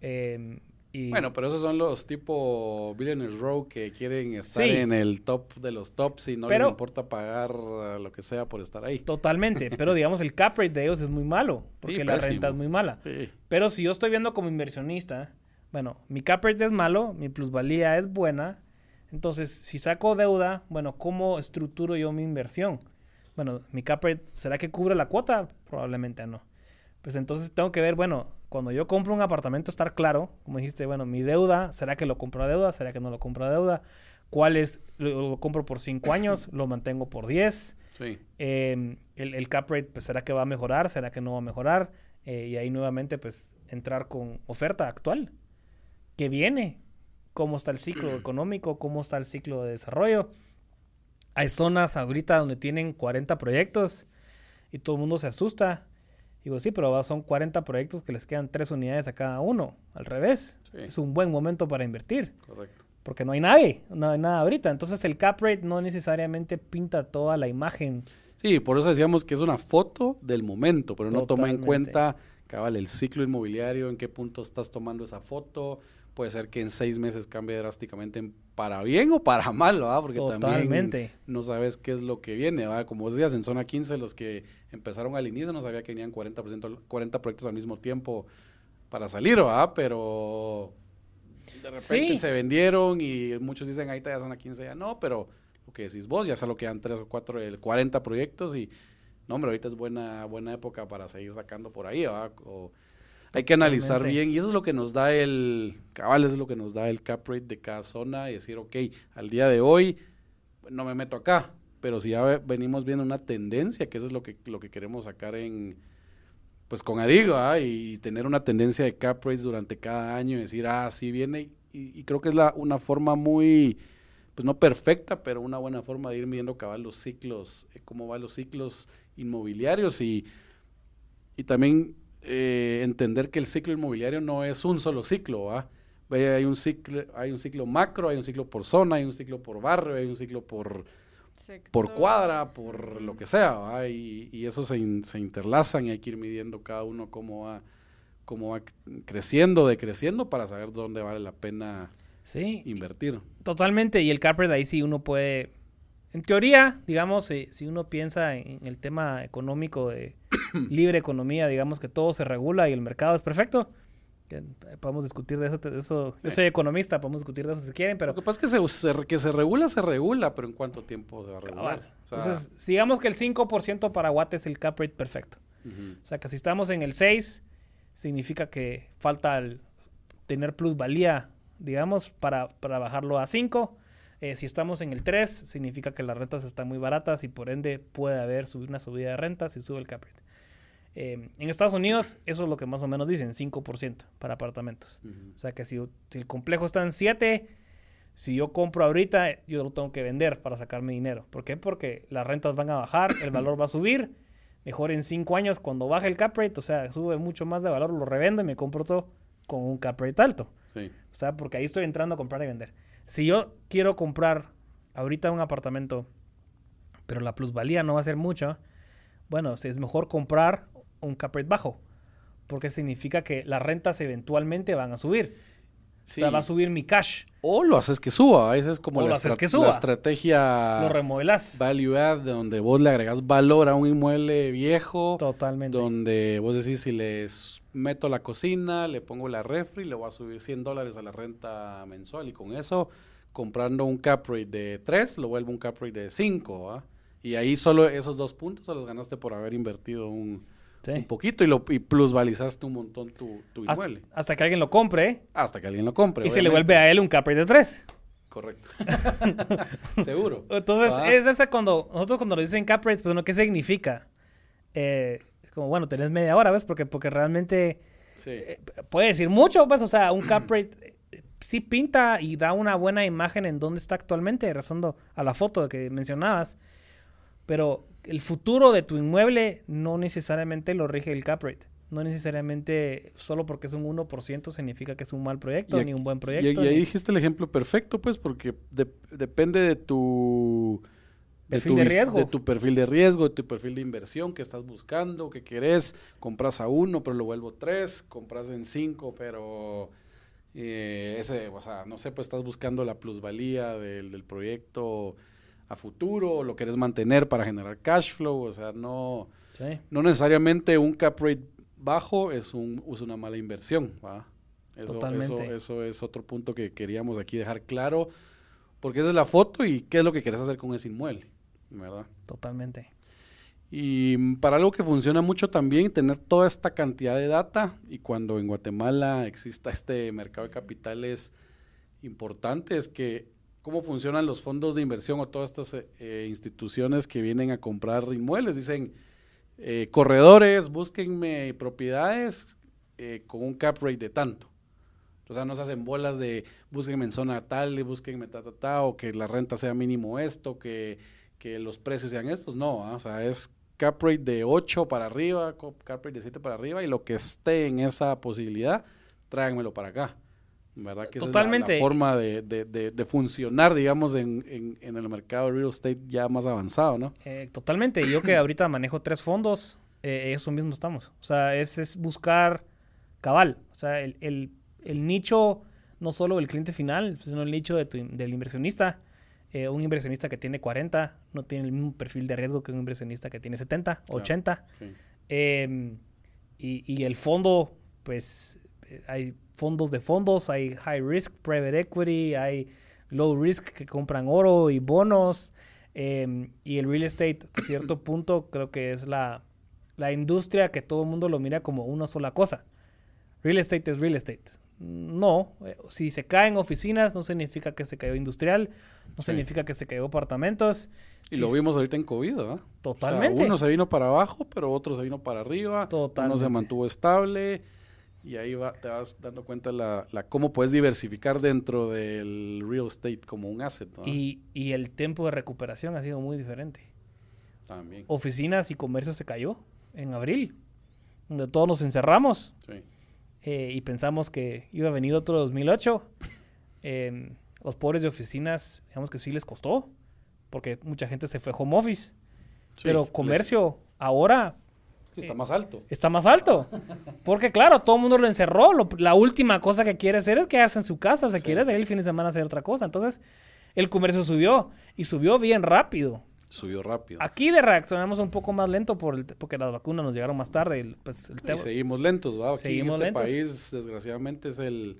Em, y Bueno, pero esos son los tipo Billionaires Row que quieren estar Sí. en el top de los tops y no Pero- les importa pagar lo que sea por estar ahí. Totalmente, pero digamos el cap rate de ellos es muy malo, porque Sí, la pésimo. renta es muy mala. Sí. Pero si yo estoy viendo como inversionista, bueno, mi cap rate es malo, mi plusvalía es buena, entonces si saco deuda, bueno, ¿cómo estructuro yo mi inversión? Bueno, mi cap rate, ¿será que cubre la cuota? Probablemente no. Pues entonces tengo que ver, bueno, cuando yo compro un apartamento, estar claro, como dijiste, bueno, mi deuda, ¿será que lo compro a deuda? ¿Será que no lo compro a deuda? ¿Cuál es? ¿Lo, lo compro por 5 años? ¿Lo mantengo por 10? Sí. Eh, el, el cap rate, pues, ¿será que va a mejorar? ¿Será que no va a mejorar? Eh, y ahí nuevamente, pues, entrar con oferta actual que viene, cómo está el ciclo económico, cómo está el ciclo de desarrollo. Hay zonas ahorita donde tienen 40 proyectos y todo el mundo se asusta. Digo, sí, pero son 40 proyectos que les quedan 3 unidades a cada uno. Al revés. Sí. Es un buen momento para invertir. Correcto. Porque no hay nadie, no hay nada ahorita. Entonces el cap rate no necesariamente pinta toda la imagen. Sí, por eso decíamos que es una foto del momento, pero no toma en cuenta, cabal, el ciclo inmobiliario, en qué punto estás tomando esa foto. Puede ser que en seis meses cambie drásticamente en- para bien o para mal, ¿verdad? Porque Totalmente. también no sabes qué es lo que viene, ¿verdad? Como decías, en zona 15, los que empezaron al inicio no sabía que tenían 40%, al- 40 proyectos al mismo tiempo para salir, ¿verdad? Pero de repente Sí. se vendieron y muchos dicen, ahí está ya zona 15, ya no, pero lo que decís vos, ya solo quedan 3 o 4, el 40 proyectos y, no, hombre, ahorita es buena, buena época para seguir sacando por ahí, ¿verdad? O- hay que analizar bien y eso es lo que nos da el, cabal, eso es lo que nos da el cap rate de cada zona y decir, ok, al día de hoy no me meto acá, pero si ya ve- venimos viendo una tendencia, que eso es lo que, lo que queremos sacar en, pues con Adigo, ¿ah? y tener una tendencia de cap rates durante cada año y decir, ah, sí viene, y, y creo que es la, una forma muy, pues no perfecta, pero una buena forma de ir midiendo cabal los ciclos, eh, cómo van los ciclos inmobiliarios y, y también eh, entender que el ciclo inmobiliario no es un solo ciclo, ¿ah? Ve, Hay un ciclo, hay un ciclo macro, hay un ciclo por zona, hay un ciclo por barrio, hay un ciclo por, por cuadra, por lo que sea, ¿va? Y, y eso se, in- se interlazan y hay que ir midiendo cada uno cómo va, cómo va creciendo, decreciendo para saber dónde vale la pena Sí, invertir. totalmente. Y el rate ahí sí uno puede, en teoría, digamos, si, si uno piensa en, en el tema económico de libre economía, digamos que todo se regula y el mercado es perfecto. eh, podemos discutir de eso, de eso. Yo soy economista, podemos discutir de eso si quieren, pero Lo que pasa es que se, que se regula, se regula, pero ¿en cuánto tiempo se va a regular? O sea, Entonces, digamos que el 5% para Watt es el cap rate perfecto. ujú. O sea, que si estamos en el 6, significa que falta el tener plusvalía, digamos, para, para bajarlo a 5. Eh, si estamos en el 3, significa que las rentas están muy baratas y por ende puede haber subir una subida de rentas si sube el cap rate. Eh, en Estados Unidos, eso es lo que más o menos dicen, 5% para apartamentos. O sea que si, si el complejo está en 7, si yo compro ahorita, yo lo tengo que vender para sacarme dinero. ¿Por qué? Porque las rentas van a bajar, el valor va a subir. Mejor en 5 años, cuando baje el cap rate, o sea, sube mucho más de valor, lo revendo y me compro todo con un cap rate alto. Sí. O sea, porque ahí estoy entrando a comprar y vender. Si yo quiero comprar ahorita un apartamento, pero la plusvalía no va a ser mucha, bueno, si es mejor comprar un cap rate bajo. Porque significa que las rentas eventualmente van a subir. Sí. O sea, va a subir mi cash. O lo haces que suba, esa es como la, estra- que la estrategia lo remodelas. value add, de donde vos le agregas valor a un inmueble viejo. Totalmente. donde vos decís si les meto la cocina, le pongo la refri, le voy a subir 100 dólares a la renta mensual y con eso, comprando un cap rate de 3, lo vuelvo un cap rate de 5, ¿va? Y ahí solo esos dos puntos se los ganaste por haber invertido un, Sí. un poquito y, lo, y plusvalizaste un montón tu, tu hasta, inmueble. hasta que alguien lo compre Hasta que alguien lo compre. y se le vuelve a él un cap rate de 3. Correcto. Seguro. Entonces, ¿Va? es ese cuando nosotros cuando nos dicen cap rates, pues, ¿no? ¿qué significa? Eh, es como, bueno, tenés media hora, ¿ves? Porque, porque realmente Sí. eh, puede decir mucho, pues, o sea, un cap rate eh, sí pinta y da una buena imagen en dónde está actualmente, rezando a la foto que mencionabas. Pero el futuro de tu inmueble no necesariamente lo rige el cap rate. No necesariamente solo porque es un 1% significa que es un mal proyecto, ni un buen proyecto. y ahí ni- dijiste el ejemplo perfecto, pues, porque de- depende de tu Perfil tu de riesgo. de tu perfil de riesgo, de tu perfil de inversión que estás buscando, que querés, compras a uno, pero lo vuelvo tres, compras en cinco, pero eh, ese, o sea, no sé, pues estás buscando la plusvalía del, del proyecto a futuro, lo querés mantener para generar cash flow, o sea, no, Sí. no necesariamente un cap rate bajo es, un, es una mala inversión, ¿va? Eso, Totalmente. Eso, eso es otro punto que queríamos aquí dejar claro, porque esa es la foto y qué es lo que querés hacer con ese inmueble, ¿verdad? Totalmente. Y mm, para algo que funciona mucho también, tener toda esta cantidad de data y cuando en Guatemala exista este mercado de capitales importante es que cómo funcionan los fondos de inversión o todas estas eh, eh, instituciones que vienen a comprar inmuebles. Dicen, eh, corredores, búsquenme propiedades eh, con un cap rate de tanto. O sea, no se hacen bolas de búsquenme en zona tal búsquenme ta, ta, ta, o que la renta sea mínimo esto, que, que los precios sean estos. No, ¿ah? o sea, es cap rate de 8 para arriba, cap rate de 7 para arriba y lo que esté en esa posibilidad, tráiganmelo para acá. ¿Verdad? Que Totalmente. Esa es la, forma de, de, de, de, funcionar, digamos, en, en, en, el mercado de real estate ya más avanzado, ¿no? Eh, totalmente. Yo que ahorita manejo tres fondos, eh, eso mismo estamos. O sea, es, es buscar cabal. O sea, el, el, el, nicho, no solo del cliente final, sino el nicho de tu, del inversionista. Eh, un inversionista que tiene 40 no tiene el mismo perfil de riesgo que un inversionista que tiene 70, claro. 80. Sí. Eh, y, y, el fondo, pues hay fondos de fondos, hay high risk private equity, hay low risk que compran oro y bonos. Eh, y el real estate, a cierto punto, creo que es la, la industria que todo el mundo lo mira como una sola cosa. Real estate es real estate. No, eh, si se caen oficinas no significa que se cayó industrial, no sí. significa que se cayó apartamentos. Y si lo vimos ahorita en COVID, ¿verdad? Totalmente. O sea, uno se vino para abajo, pero otro se vino para arriba. Totalmente. Uno se mantuvo estable. Y ahí va, te vas dando cuenta la, la cómo puedes diversificar dentro del real estate como un asset. ¿no? Y, y, el tiempo de recuperación ha sido muy diferente. También. Oficinas y comercio se cayó en abril, donde todos nos encerramos. Sí. Eh, y pensamos que iba a venir otro 2008. Eh, los pobres de oficinas, digamos que sí les costó, porque mucha gente se fue home office. Sí, pero comercio les... ahora Sí, está más alto. Está más alto. Porque, claro, todo el mundo lo encerró. Lo, la última cosa que quiere hacer es quedarse en su casa. Se sí. quiere salir el fin de semana a hacer otra cosa. Entonces, el comercio subió. Y subió bien rápido. Subió rápido. Aquí de reaccionamos un poco más lento por el, porque las vacunas nos llegaron más tarde. El, pues, el y seguimos lentos, ¿va? Aquí seguimos en este lentos. país, desgraciadamente, es el...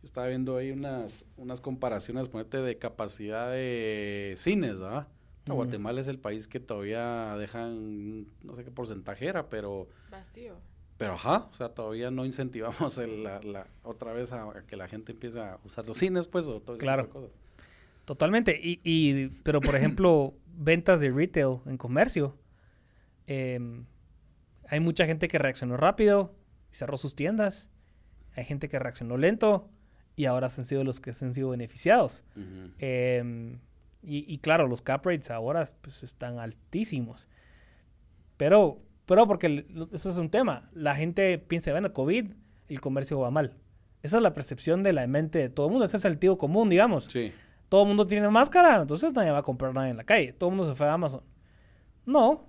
Yo estaba viendo ahí unas, unas comparaciones, ponete, de capacidad de cines, ¿va? No, Guatemala es el país que todavía dejan, no sé qué porcentaje era, pero... Vacío. Pero ajá, o sea, todavía no incentivamos el, la, la, otra vez a, a, que la gente empiece a usar los cines, pues, o todo ese claro. tipo de cosas. Totalmente. Y, y, pero, por ejemplo, ventas de retail en comercio. Eh, hay mucha gente que reaccionó rápido y cerró sus tiendas. Hay gente que reaccionó lento y ahora han sido los que se han sido beneficiados. Uh -huh. eh, y, y, claro, los cap rates ahora pues, están altísimos. Pero, pero porque eso es un tema. La gente piensa, bueno, COVID, el comercio va mal. Esa es la percepción de la mente de todo el mundo. Ese es el tío común, digamos. Sí. Todo el mundo tiene máscara, entonces nadie va a comprar nada en la calle. Todo el mundo se fue a Amazon. No.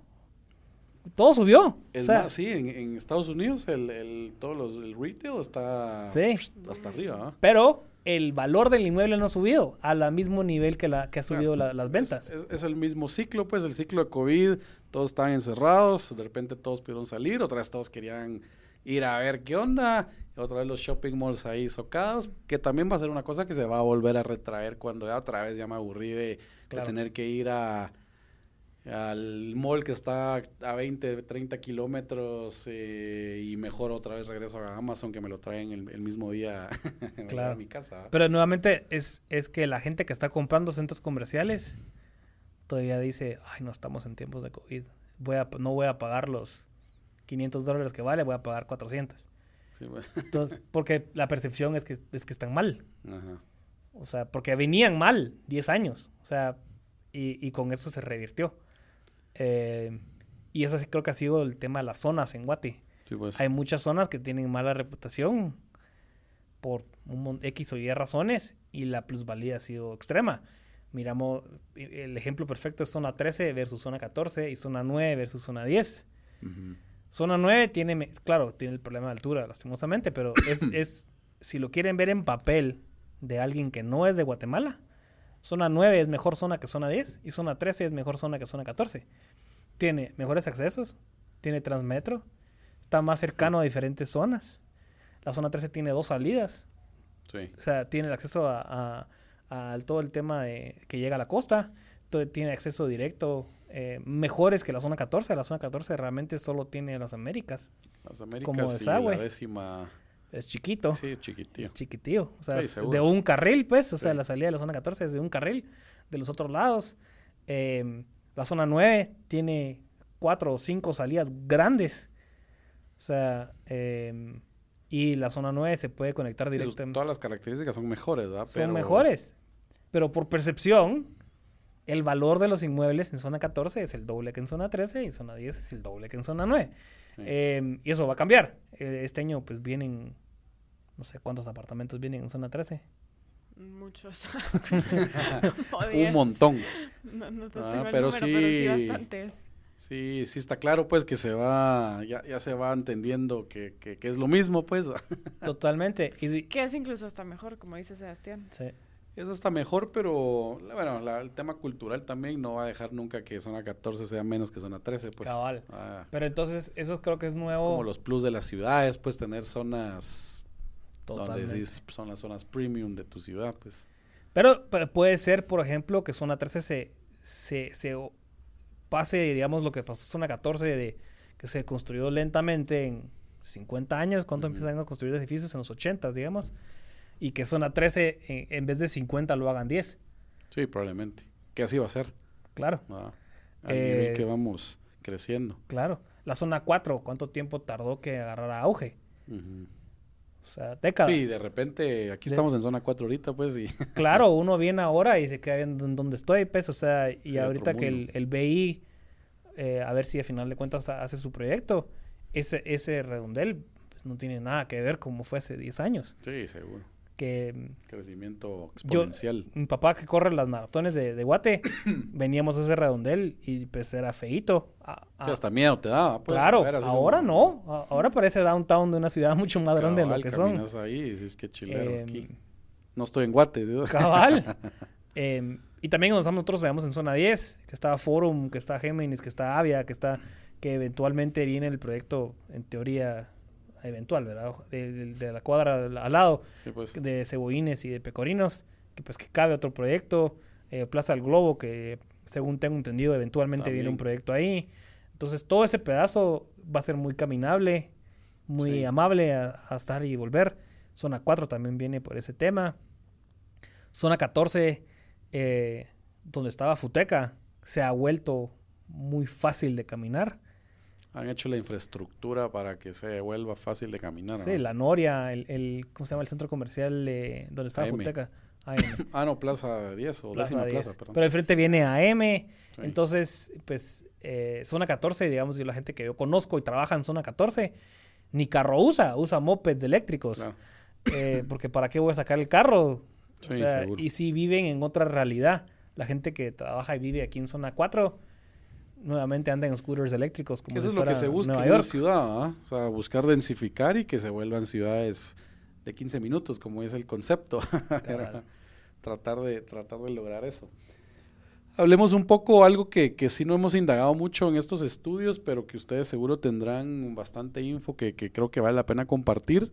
Todo subió. Es o sea, más, sí, en, en, Estados Unidos el, el, todo los, el retail está sí. hasta arriba. ¿eh? Pero el valor del inmueble no ha subido al mismo nivel que, la, que ha subido claro. la, las ventas. Es, es, es, el mismo ciclo, pues, el ciclo de COVID. Todos estaban encerrados, de repente todos pudieron salir, otra vez todos querían ir a ver qué onda. Otra vez los shopping malls ahí socados, que también va a ser una cosa que se va a volver a retraer cuando ya otra vez ya me aburrí de, claro. de tener que ir a al mall que está a 20, 30 kilómetros eh, y mejor otra vez regreso a Amazon que me lo traen el, el mismo día claro. a mi casa. Pero nuevamente es, es que la gente que está comprando centros comerciales todavía dice, ay, no estamos en tiempos de COVID, voy a, no voy a pagar los 500 dólares que vale, voy a pagar 400. Sí, bueno. Entonces, porque la percepción es que, es que están mal. Ajá. O sea, porque venían mal 10 años. O sea, y, y con eso se revirtió. Eh, y sí creo que ha sido el tema de las zonas en Guati. Sí, pues. Hay muchas zonas que tienen mala reputación por un X o Y razones y la plusvalía ha sido extrema. Miramos, el ejemplo perfecto es zona 13 versus zona 14 y zona 9 versus zona 10. Uh -huh. Zona 9 tiene, claro, tiene el problema de altura, lastimosamente, pero es, es, si lo quieren ver en papel de alguien que no es de Guatemala, Zona 9 es mejor zona que zona 10 y zona 13 es mejor zona que zona 14. Tiene mejores accesos, tiene transmetro, está más cercano a diferentes zonas. La zona 13 tiene dos salidas. Sí. O sea, tiene el acceso a, a, a, todo el tema de que llega a la costa, todo, tiene acceso directo, eh, mejores que la zona 14. La zona 14 realmente solo tiene las Américas. Las Américas como desagüe. y la décima es chiquito. Sí, chiquitío. Chiquitío. O sea, sí, de un carril, pues. O sí. sea, la salida de la zona 14 es de un carril. De los otros lados. Eh, la zona 9 tiene cuatro o cinco salidas grandes. O sea, eh, y la zona 9 se puede conectar directamente. todas las características son mejores, ¿verdad? Son Pero- mejores. Pero por percepción, el valor de los inmuebles en zona 14 es el doble que en zona 13 y en zona 10 es el doble que en zona 9. Sí. Eh, y eso va a cambiar. Eh, este año pues vienen, no sé cuántos apartamentos vienen en zona 13. Muchos. Un montón. No, no, no Ah, tengo el pero sí sí. bastantes. Sí, sí está claro, pues, que se va, ya, ya se va entendiendo que, que, que es lo mismo, pues. Totalmente. Y Que es incluso hasta mejor, como dice Sebastián. sí. Eso está mejor, pero bueno, la- el tema cultural también no va a dejar nunca que zona 14 sea menos que zona 13, pues. Cabal. Ah, Pero entonces eso creo que es es nuevo. como los plus de las ciudades, pues tener zonas donde decís, son las zonas premium de tu ciudad, pues. Pero, pero puede ser, por ejemplo, que zona 13 se, se, pase, digamos, lo que pasó en zona 14, de, que se construyó lentamente en 50 años. ¿Cuánto Ujú. empiezan a construir edificios? En los 80, digamos. Y que zona 13, en, en vez de 50, lo hagan 10. Sí, probablemente. Que así va a ser. Claro, ah, al Eh, nivel que vamos creciendo. claro. La zona 4, ¿cuánto tiempo tardó que agarrara auge? O sea, décadas. Sí, de repente, aquí De- estamos en zona 4 ahorita, pues, y Claro, uno viene ahora y se queda viendo en donde estoy, pues, o sea, y Sí, ahorita que el, el BI, eh, a ver si a final de cuentas ha- hace su proyecto, ese, ese redondel pues, no tiene nada que ver como fue hace 10 años. sí, seguro. Que Crecimiento yo, exponencial. mi papá que corre las maratones de, de Guate, veníamos a ese redondel y pues era feíto. A- a- Sí, hasta miedo te daba, pues. claro, ahora como- no, ahora parece downtown de una ciudad mucho más grande de lo Cabal, son. ahí y dices que chilero Em, aquí. No estoy en Guate. ¿sí? Cabal. Eh, y también nos nosotros veamos en zona 10, que está Forum, que está Géminis, que está Avia, que está que eventualmente viene el proyecto, en teoría, eventual, ¿verdad? De, de- de la cuadra al lado, Sí, pues. de Cebollines y de Pecorinos, que pues que cabe otro proyecto, eh, Plaza del Globo, que según tengo entendido, eventualmente viene un proyecto ahí. Entonces todo ese pedazo va a ser muy caminable, muy Sí. amable a, a estar y volver. Zona 4 también viene por ese tema. Zona 14, eh, donde estaba Futeca, se ha vuelto muy fácil de caminar. Han hecho la infraestructura para que se vuelva fácil de caminar. Sí, ¿no? la Noria, el, el- ¿cómo se llama? El centro comercial eh, donde estaba AM. Futeca. AM, Ah, no, Plaza 10 o Plaza décima 10. plaza, perdón. Pero de frente viene AM. Sí. Entonces, pues, eh, zona 14, digamos, yo la gente que yo conozco y trabaja en zona 14, ni carro usa, usa mopeds eléctricos. Claro. Eh, porque ¿para qué voy a sacar el carro? O Sí, sea, seguro. y si viven en otra realidad. La gente que trabaja y vive aquí en zona 4, nuevamente anda en scooters eléctricos. Como Eso si es lo que se busca en una ciudad. O sea, buscar densificar y que se vuelvan ciudades de 15 minutos, como es el concepto. Tratar, de, tratar de lograr eso. Hablemos un poco algo que, que sí no hemos indagado mucho en estos estudios, pero que ustedes seguro tendrán bastante info que, que creo que vale la pena compartir.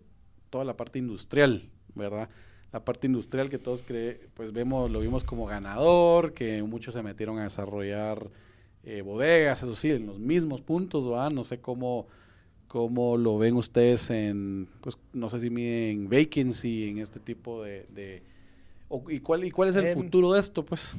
Toda la parte industrial, ¿verdad? La parte industrial que todos cree, pues vemos, lo vimos como ganador, que muchos se metieron a desarrollar eh, bodegas, eso sí, en los mismos puntos, ¿verdad? No sé cómo, cómo lo ven ustedes en, pues no sé si miden vacancy en este tipo de... de o- y, cuál, ¿Y cuál es el Em, futuro de esto, pues?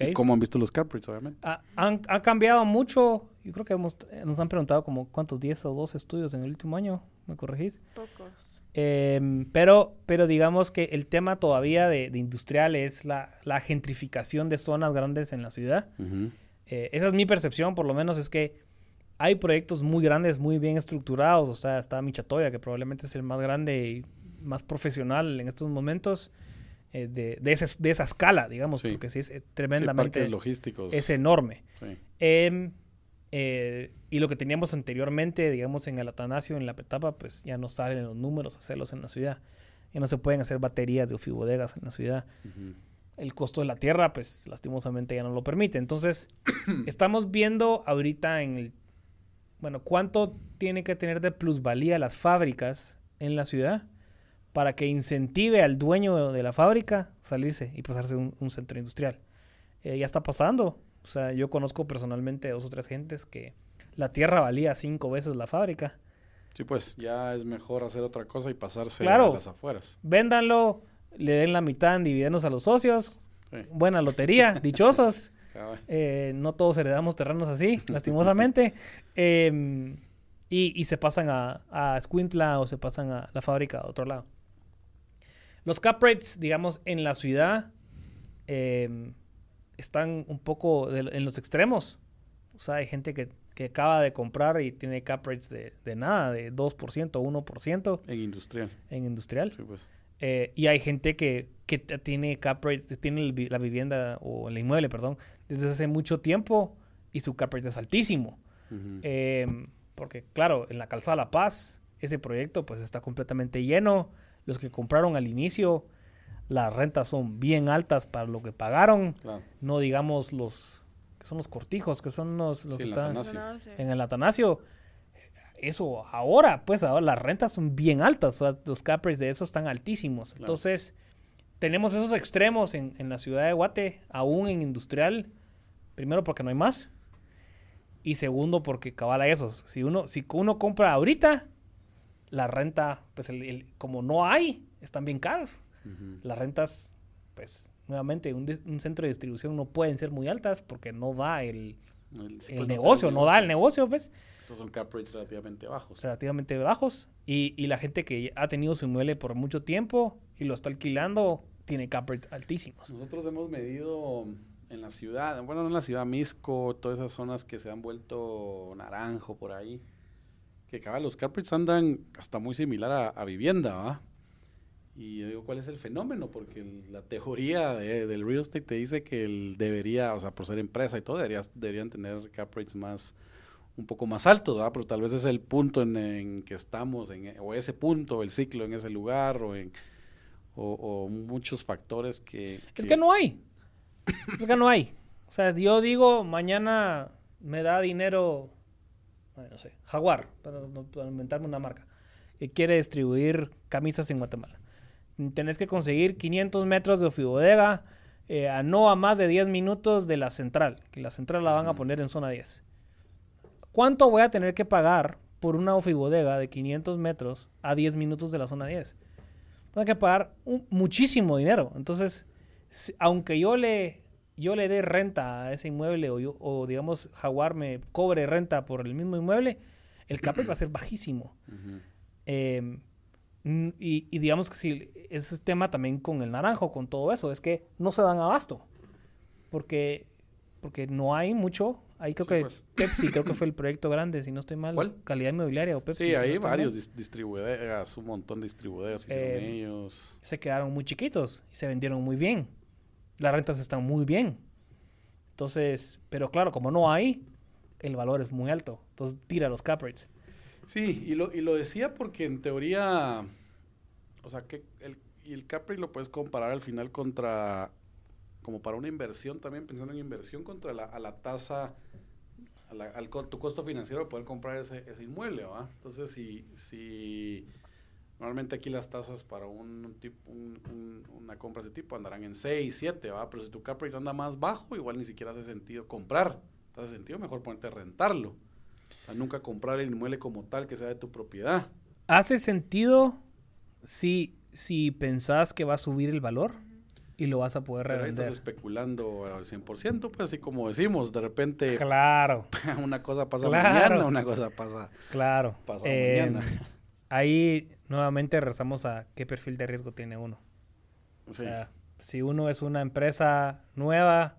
Y cómo han visto los cap rates, obviamente. Ha, han, ha cambiado mucho. Yo creo que hemos, nos han preguntado como cuántos 10 o 12 estudios en el último año. ¿Me corregís? Pocos. Em, pero, pero digamos que el tema todavía de, de industrial es la, la gentrificación de zonas grandes en la ciudad. Eh, esa es mi percepción, por lo menos, es que hay proyectos muy grandes, muy bien estructurados. O sea, está Michatoya, que probablemente es el más grande y más profesional en estos momentos eh, de, de, ese- de esa escala, digamos, Sí. porque sí es eh, Sí, tremendamente... parques logísticos. es enorme. Sí. Em, eh, y lo que teníamos anteriormente, digamos, en el Atanasio, en la Petapa, pues ya no salen los números hacerlos en la ciudad. Ya no se pueden hacer baterías de ofibodegas en la ciudad. El costo de la tierra, pues lastimosamente ya no lo permite. Entonces, estamos viendo ahorita en el... Bueno, ¿cuánto tiene que tener de plusvalía las fábricas en la ciudad para que incentive al dueño de la fábrica salirse y pasarse un, un centro industrial? Eh, ya está pasando. O sea, yo conozco personalmente dos o tres gentes que la tierra valía cinco veces la fábrica. Sí, pues ya es mejor hacer otra cosa y pasarse Claro. a las afueras. Véndanlo, le den la mitad en dividendos a los socios. Sí. Buena lotería, dichosos. Cabal. Eh, no todos heredamos terrenos así, lastimosamente. Eh, Y, y se pasan a, a Squintla o se pasan a la fábrica a otro lado. Los cap rates, digamos, en la ciudad eh, están un poco de- en los extremos. O sea, hay gente que, que acaba de comprar y tiene cap rates de, de nada, de 2%, 1% En industrial. en industrial. Sí, pues. Eh, y hay gente que, que tiene cap rates, tiene la vivienda o el inmueble, perdón, desde hace mucho tiempo y su cap rate es altísimo. Eh, porque, claro, en la Calzada La Paz, ese proyecto pues está completamente lleno. Los que compraron al inicio, las rentas son bien altas para lo que pagaron. Claro. No digamos los que son los cortijos, que son los, los Sí, que están Atanasio. En el Atanasio. Eso ahora, pues ahora las rentas son bien altas, o sea, los cap de eso están altísimos. Claro. Entonces, tenemos esos extremos en, en la ciudad de Guate, aún en industrial, primero porque no hay más, y segundo porque cabala esos. Si uno, si uno compra ahorita, la renta, pues el- el- como no hay, están bien caros. Las rentas, pues nuevamente, un, un centro de distribución no pueden ser muy altas porque no da el, El, sí, el pues, negocio, no da el negocio, pues Estos son cap rates relativamente bajos. relativamente bajos y, y la gente que ha tenido su inmueble por mucho tiempo y lo está alquilando tiene cap rates altísimos. Nosotros hemos medido en la ciudad, bueno, no en la ciudad, Misco, todas esas zonas que se han vuelto naranjo por ahí, que cabal, los cap rates andan hasta muy similar a, a vivienda, ¿va? Y yo digo, ¿cuál es el fenómeno? Porque el- la teoría de- del real estate te dice que el debería, o sea, por ser empresa y todo, deberías- deberían tener cap rates más, un poco más altos, ¿verdad? Pero tal vez es el punto en, en que estamos, en, o ese punto, el ciclo en ese lugar, o en o, o muchos factores que, Es que no hay. Es que no hay. O sea, yo digo, mañana me da dinero, no sé, Jaguar, para, para inventarme una marca, que quiere distribuir camisas en Guatemala. Tenés que conseguir 500 metros de ofibodega eh, a no a más de 10 minutos de la central, que la central la van a poner en zona 10. ¿Cuánto voy a tener que pagar por una ofibodega de 500 metros a 10 minutos de la zona 10? Voy a que pagar un- muchísimo dinero. Entonces, si- aunque yo le, yo le dé renta a ese inmueble o, yo- o digamos Jaguar me cobre renta por el mismo inmueble, el cap rate va a ser bajísimo. Eh, y, y digamos que si ese es tema también con el naranjo, con todo eso, es que no se dan abasto. Porque, porque no hay mucho. Ahí creo Sí, que pues. Pepsi, creo que fue el proyecto grande, si no estoy mal. ¿Cuál? Calidad inmobiliaria o Pepsi. Sí, si hay varios dis- distribuidoras, un montón de distribuidoras hicieron Eh, ellos. se quedaron muy chiquitos y se vendieron muy bien. Las rentas están muy bien. Entonces, pero claro, como no hay, el valor es muy alto. Entonces tira los cap rates. Sí, y lo, y lo decía porque en teoría, o sea, que el, y el cap rate lo puedes comparar al final contra, como para una inversión también, pensando en inversión contra la, a la tasa, al tu costo financiero de poder comprar ese, ese inmueble, ¿va? Entonces, si, si normalmente aquí las tasas para un, tipo, un- un- una compra de ese tipo andarán en 6, 7, ¿va? Pero si tu cap rate anda más bajo, igual ni siquiera hace sentido comprar. Hace sentido mejor ponerte a rentarlo. A nunca comprar el inmueble como tal que sea de tu propiedad. ¿Hace sentido si, si pensás que va a subir el valor y lo vas a poder Pero ahí estás revender? especulando al 100%, pues así como decimos, de repente Claro, una cosa pasa Claro. mañana, una cosa pasa claro. pasado Eh, mañana. Ahí nuevamente rezamos a qué perfil de riesgo tiene uno. O Sí. sea, si uno es una empresa nueva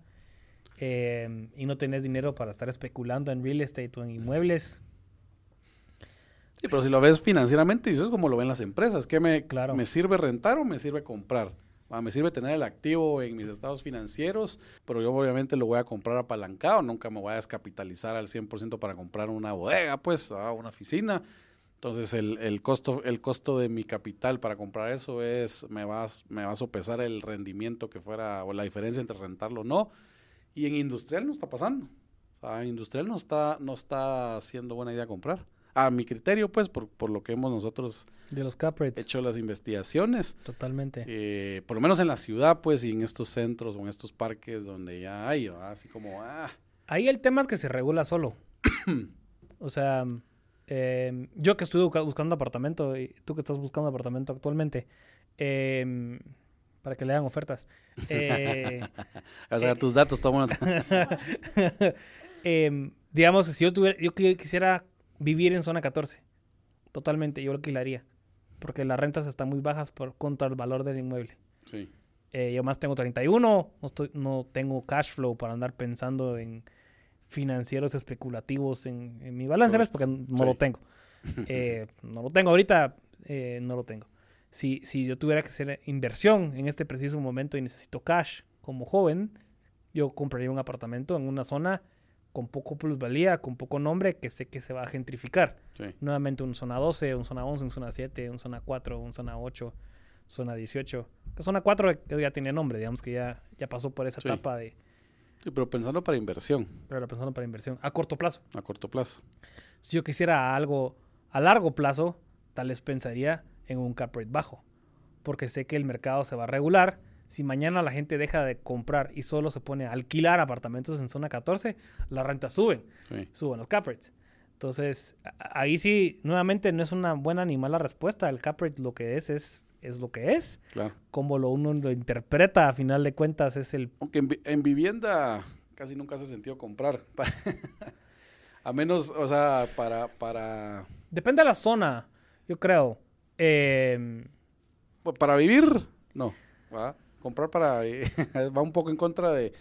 eh, y no tenés dinero para estar especulando en real estate o en inmuebles, Sí, pero si lo ves financieramente, eso es como lo ven las empresas. ¿Qué me, Claro. me sirve rentar o me sirve comprar? Ah, me sirve tener el activo en mis estados financieros, pero yo obviamente lo voy a comprar apalancado, nunca me voy a descapitalizar al 100% para comprar una bodega, pues, ah, una oficina. Entonces el, el costo el costo de mi capital para comprar eso es me va, me va a sopesar el rendimiento que fuera o la diferencia entre rentarlo o no. Y en industrial no está pasando. O sea, en industrial no está no está siendo buena idea comprar. A mi criterio, pues, por, por lo que hemos nosotros de los cap rates, hecho las investigaciones, totalmente. eh, por lo menos en la ciudad, pues, y en estos centros o en estos parques donde ya hay, ¿verdad? así como, ah, Ahí el tema es que se regula solo. o sea, eh, yo que estuve busca- buscando apartamento y tú que estás buscando apartamento actualmente, eh, para que le hagan ofertas. eh, a sacar tus datos, toma em, digamos, si yo tuviera, yo qui- quisiera vivir en zona 14. Totalmente, yo lo alquilaría. Porque las rentas están muy bajas por, contra el valor del inmueble. Sí. Eh, yo más tengo 31, no, estoy, no tengo cash flow para andar pensando en financieros especulativos en, en mi balance, ¿ves? porque no Sí. lo tengo. Eh, no lo tengo ahorita, eh, no lo tengo. Si, si yo tuviera que hacer inversión en este preciso momento y necesito cash como joven, yo compraría un apartamento en una zona con poco plusvalía, con poco nombre, que sé que se va a gentrificar. Sí. Nuevamente un zona 12, un zona 11, un zona 7, un zona 4, un zona 8, zona 18. La zona 4 ya tiene nombre, digamos que ya, ya pasó por esa Sí. etapa de, Sí, pero pensando para inversión pero pensando para inversión a corto plazo. a corto plazo. Si yo quisiera algo a largo plazo, tal vez pensaría en un cap rate bajo, porque sé que el mercado se va a regular. Si mañana la gente deja de comprar y solo se pone a alquilar apartamentos en zona 14, las rentas suben, Sí. suben los cap rates. Entonces, ahí sí, nuevamente no es una buena ni mala respuesta. El cap rate lo que es, es, es lo que es. Claro. Como lo uno lo interpreta, a final de cuentas, es el... Aunque en vivienda casi nunca hace sentido comprar. a menos, o sea, para, para, Depende de la zona, yo creo. Eh, para vivir, no. ¿va? Comprar para va un poco en contra de,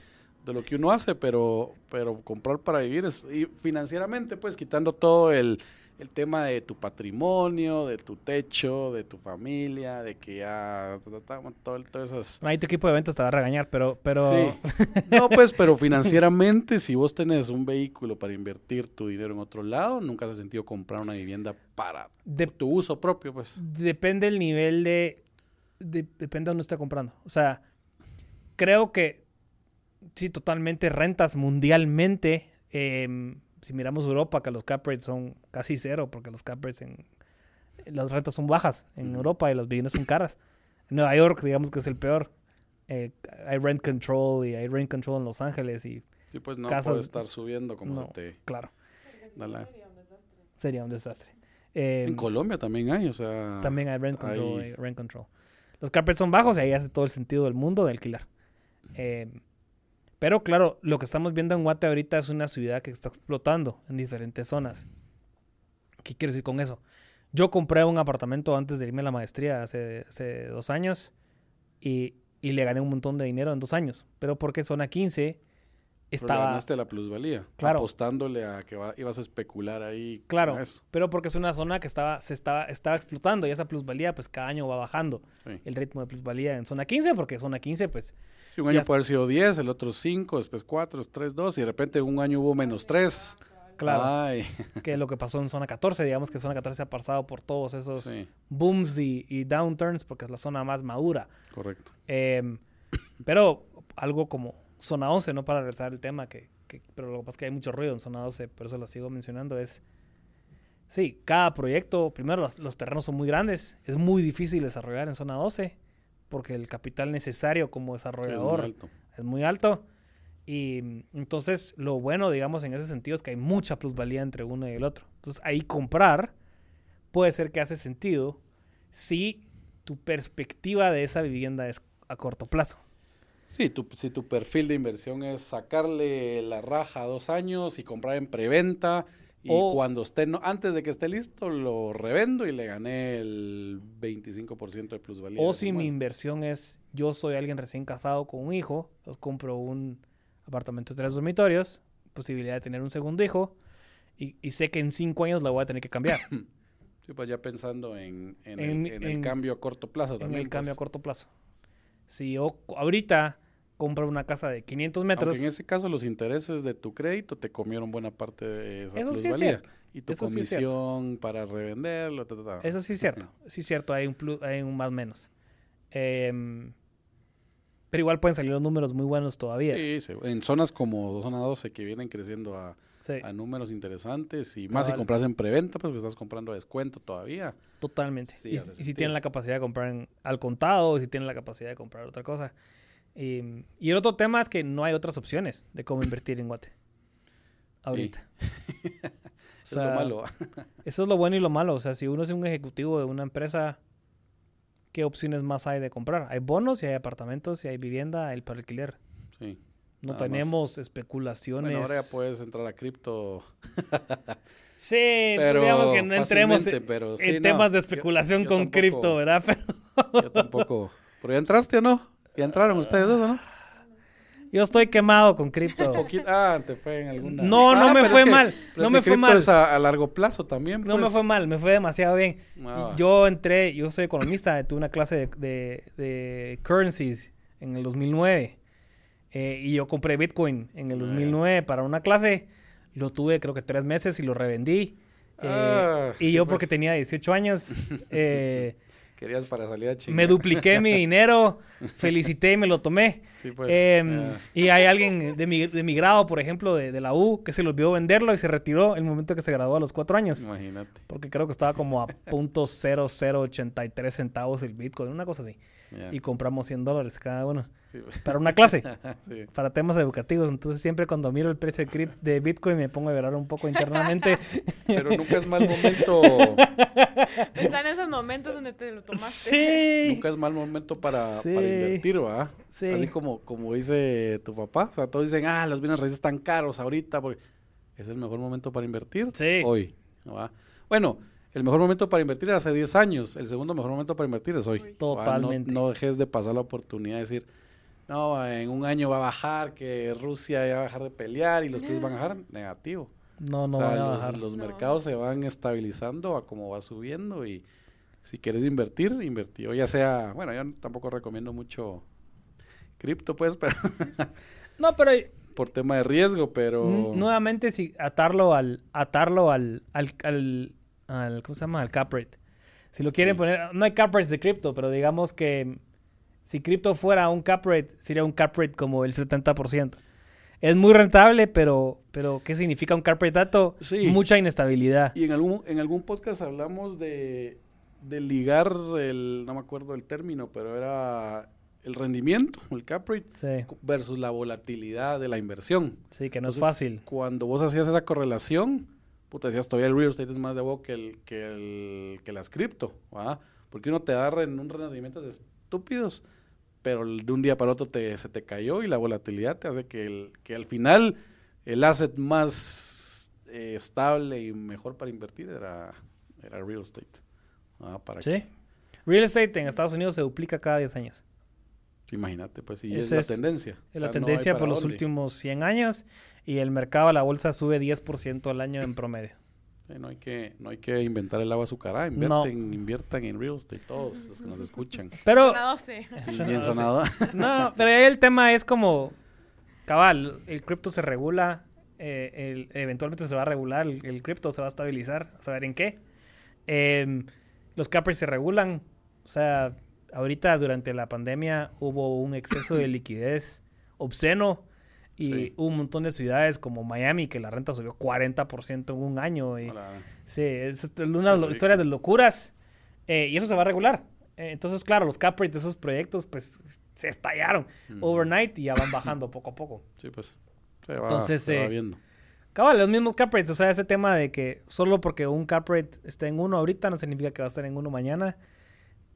de lo que uno hace, pero, pero comprar para vivir es, y financieramente, pues quitando todo el, el tema de tu patrimonio, de tu techo, de tu familia, de que ya, todo, todas esas... ahí tu equipo de ventas te va a regañar, pero... pero Sí. No, pues, pero financieramente, si vos tenés un vehículo para invertir tu dinero en otro lado, nunca has sentido comprar una vivienda para de- tu uso propio, pues. depende el nivel de, de- Depende de dónde esté comprando. O sea, creo que... Sí, totalmente rentas mundialmente. em, si miramos Europa, que los cap rates son casi cero, porque los cap rates en... Las rentas son bajas en. Europa y las viviendas son caras. En Nueva York, digamos que es el peor. Eh, hay rent control y hay rent control en Los Ángeles y Sí, pues no Casas- puede estar subiendo como no. se te claro, da la- sería un desastre. Eh, En Colombia también hay, o sea... también hay rent control. hay- hay rent control. Los cap rates son bajos y ahí hace todo el sentido del mundo de alquilar. Eh, pero claro, lo que estamos viendo en Guate ahorita es una ciudad que está explotando en diferentes zonas. ¿Qué quiero decir con eso? Yo compré un apartamento antes de irme a la maestría hace, hace dos años y, y le gané un montón de dinero en dos años. Pero porque zona 15 pero estaba... ganaste la plusvalía. Claro. Apostándole a que va- ibas a especular ahí. con Claro, eso. pero porque es una zona que estaba, se estaba, estaba explotando y esa plusvalía pues cada año va bajando Sí. el ritmo de plusvalía en zona 15 porque zona 15 pues Sí, un año puede haber sido 10, el otro 5, después 4, 3, 2, y de repente un año hubo menos 3. claro. Ay, que es lo que pasó en zona 14 digamos que zona 14 ha pasado por todos esos sí, booms y, y downturns porque es la zona más madura. Correcto. Em, pero algo como zona 11 no para regresar el tema que, que- pero lo que pasa es que hay mucho ruido en zona 12 por eso lo sigo mencionando es sí cada proyecto primero los, los terrenos son muy grandes es muy difícil desarrollar en zona 12 porque el capital necesario como Sí, es muy desarrollador es muy alto. Y mm, entonces lo bueno, digamos, en ese sentido es que hay mucha plusvalía entre uno y el otro. Entonces ahí comprar puede ser que hace sentido si tu perspectiva de esa vivienda es a corto plazo. Sí, tu- si tu perfil de inversión es sacarle la raja a dos años y comprar en preventa y O- cuando esté, no- antes de que esté listo, lo revendo y le gané el 25% de plusvalía. O si mi inversión es yo soy alguien recién casado con un hijo, entonces compro un apartamento de tres dormitorios, posibilidad de tener un segundo hijo, y, y sé que en cinco años lo voy a tener que cambiar. Sí, pues ya pensando en, en En- el, en el en- cambio a corto plazo en también. el cambio a pues. corto plazo. Si yo ahorita compro una casa de 500 metros, Aunque en ese caso los intereses de tu crédito te comieron buena parte de esa Eso sí es plusvalía. Y tu Eso sí comisión para revenderlo. ta, ta, ta. eso sí es cierto. Sí es cierto, hay un, plus, hay un más menos. Em, pero igual pueden salir los números muy buenos todavía. Sí, sí, en zonas como zona 12 que vienen creciendo a, Sí, a números interesantes y más si compras en preventa, pues que estás comprando a descuento todavía. totalmente. Y, si tienen la capacidad de comprar en- al contado, o si tienen la capacidad de comprar otra cosa. Y, y el otro tema es que no hay otras opciones de cómo invertir en Guate. Ahorita. O Eso es lo malo. Eso es lo bueno y lo malo. O sea, si uno es un ejecutivo de una empresa, ¿qué opciones más hay de comprar? Hay bonos y hay apartamentos y hay vivienda, hay para alquiler. Sí. No Nada más. tenemos especulaciones. Bueno, ahora ya puedes entrar a cripto. Sí, Pero digamos que no entremos en, pero en sí, no, temas de especulación yo con cripto, ¿verdad? Pero Yo tampoco. ¿Pero ya entraste o no? ¿Ya entraron ustedes dos o no? yo estoy quemado con cripto. Ah, te fue en alguna. No, no Ah, me pero fue es que- mal, no es me que fue mal. es a, a largo plazo también. No me pues. fue mal, me fue demasiado bien. Ah. Yo entré, yo soy economista, tuve una clase de, de- de currencies en el 2009 eh, y yo compré Bitcoin en el 2009 para una clase. Lo tuve creo que tres meses y lo revendí. Eh, Ah, y sí, yo pues. porque tenía 18 años, eh, Querías para salir a chingar. me dupliqué mi dinero, felicité y me lo tomé. Sí, pues. Em. Y hay alguien de mi, de mi grado, por ejemplo, de, de la U, que se le olvidó venderlo y se retiró el momento que se graduó a los cuatro años. Imagínate. Porque creo que estaba como a .0083 centavos el Bitcoin, una cosa así. Y compramos 100 dólares cada uno. Sí, pues. Para una clase, Sí. para temas educativos. Entonces siempre cuando miro el precio de, Bitcoin me pongo a llorar un poco internamente. Pero nunca es mal momento. En esos momentos donde te lo tomaste. sí. Nunca es mal momento para, Sí. para invertir, ¿va? Sí. Así como, como dice tu papá. O sea, todos dicen, ah, los bienes raíces están caros ahorita. Porque... ¿Es el mejor momento para invertir? Sí. Hoy. ¿va? Bueno, el mejor momento para invertir era hace 10 años. El segundo mejor momento para invertir es hoy. Totalmente. No, dejes de pasar la oportunidad de decir, no, en un año va a bajar, que Rusia ya va a dejar de pelear y los precios van a bajar. Negativo. No, no o sea, van a los, bajar. los No. mercados se van estabilizando a como va subiendo y si quieres invertir, invertir. O ya sea, bueno, yo tampoco recomiendo mucho cripto, pues, pero No, pero por tema de riesgo, pero... nuevamente si atarlo al atarlo al, al, al, al- ¿cómo se llama? Al cap rate. Si lo quieren Sí. poner, no hay cap rates de cripto, pero digamos que si cripto fuera un cap rate, sería un cap rate como el 70%. Es muy rentable, pero, pero ¿qué significa un cap rate alto? Sí. Mucha inestabilidad. Y en algún, en algún podcast hablamos de, de ligar el, no me acuerdo el término, pero era el rendimiento, el cap rate, Sí, versus la volatilidad de la inversión. sí, que no es fácil. Cuando vos hacías esa correlación, puta, decías, todavía el real estate es más de vos que, el, que, el, que las cripto, ¿va? Porque uno te da ren- un rendimientos estúpidos, pero de un día para otro te, se te cayó y la volatilidad te hace que, el, que al final el asset más eh, estable y mejor para invertir era, era real estate. ¿va? Para Sí. Real estate en Estados Unidos se duplica cada 10 años. imagínate, pues, y es la tendencia. Es O sea, la tendencia por los últimos 100 años y el mercado la bolsa sube 10% al año en promedio. No, hay que, no hay que inventar el agua azucarada, No. invierten, inviertan en real estate todos los que nos escuchan. Pero, Zona 12. Sí, Sonado, bien sonado. no, pero ahí el tema es como, cabal, el cripto se regula, eh, el- eventualmente se va a regular, el, el cripto se va a estabilizar, a saber en qué. Em, los cap rates se regulan, o sea, ahorita durante la pandemia hubo un exceso de liquidez obsceno y Sí. un montón de ciudades como Miami que la renta subió 40% en un año. Y, Hola. Sí, es es una de las rico. historias de locuras. eh, y eso se va a regular. Eh, entonces, claro, los cap rates de esos proyectos, pues, se estallaron overnight y ya van bajando poco a poco. Sí, pues. Se va, Entonces, se va eh, viendo. Cabal, los mismos cap rates. O sea, ese tema de que solo porque un cap rate esté en uno ahorita no significa que va a estar en uno mañana.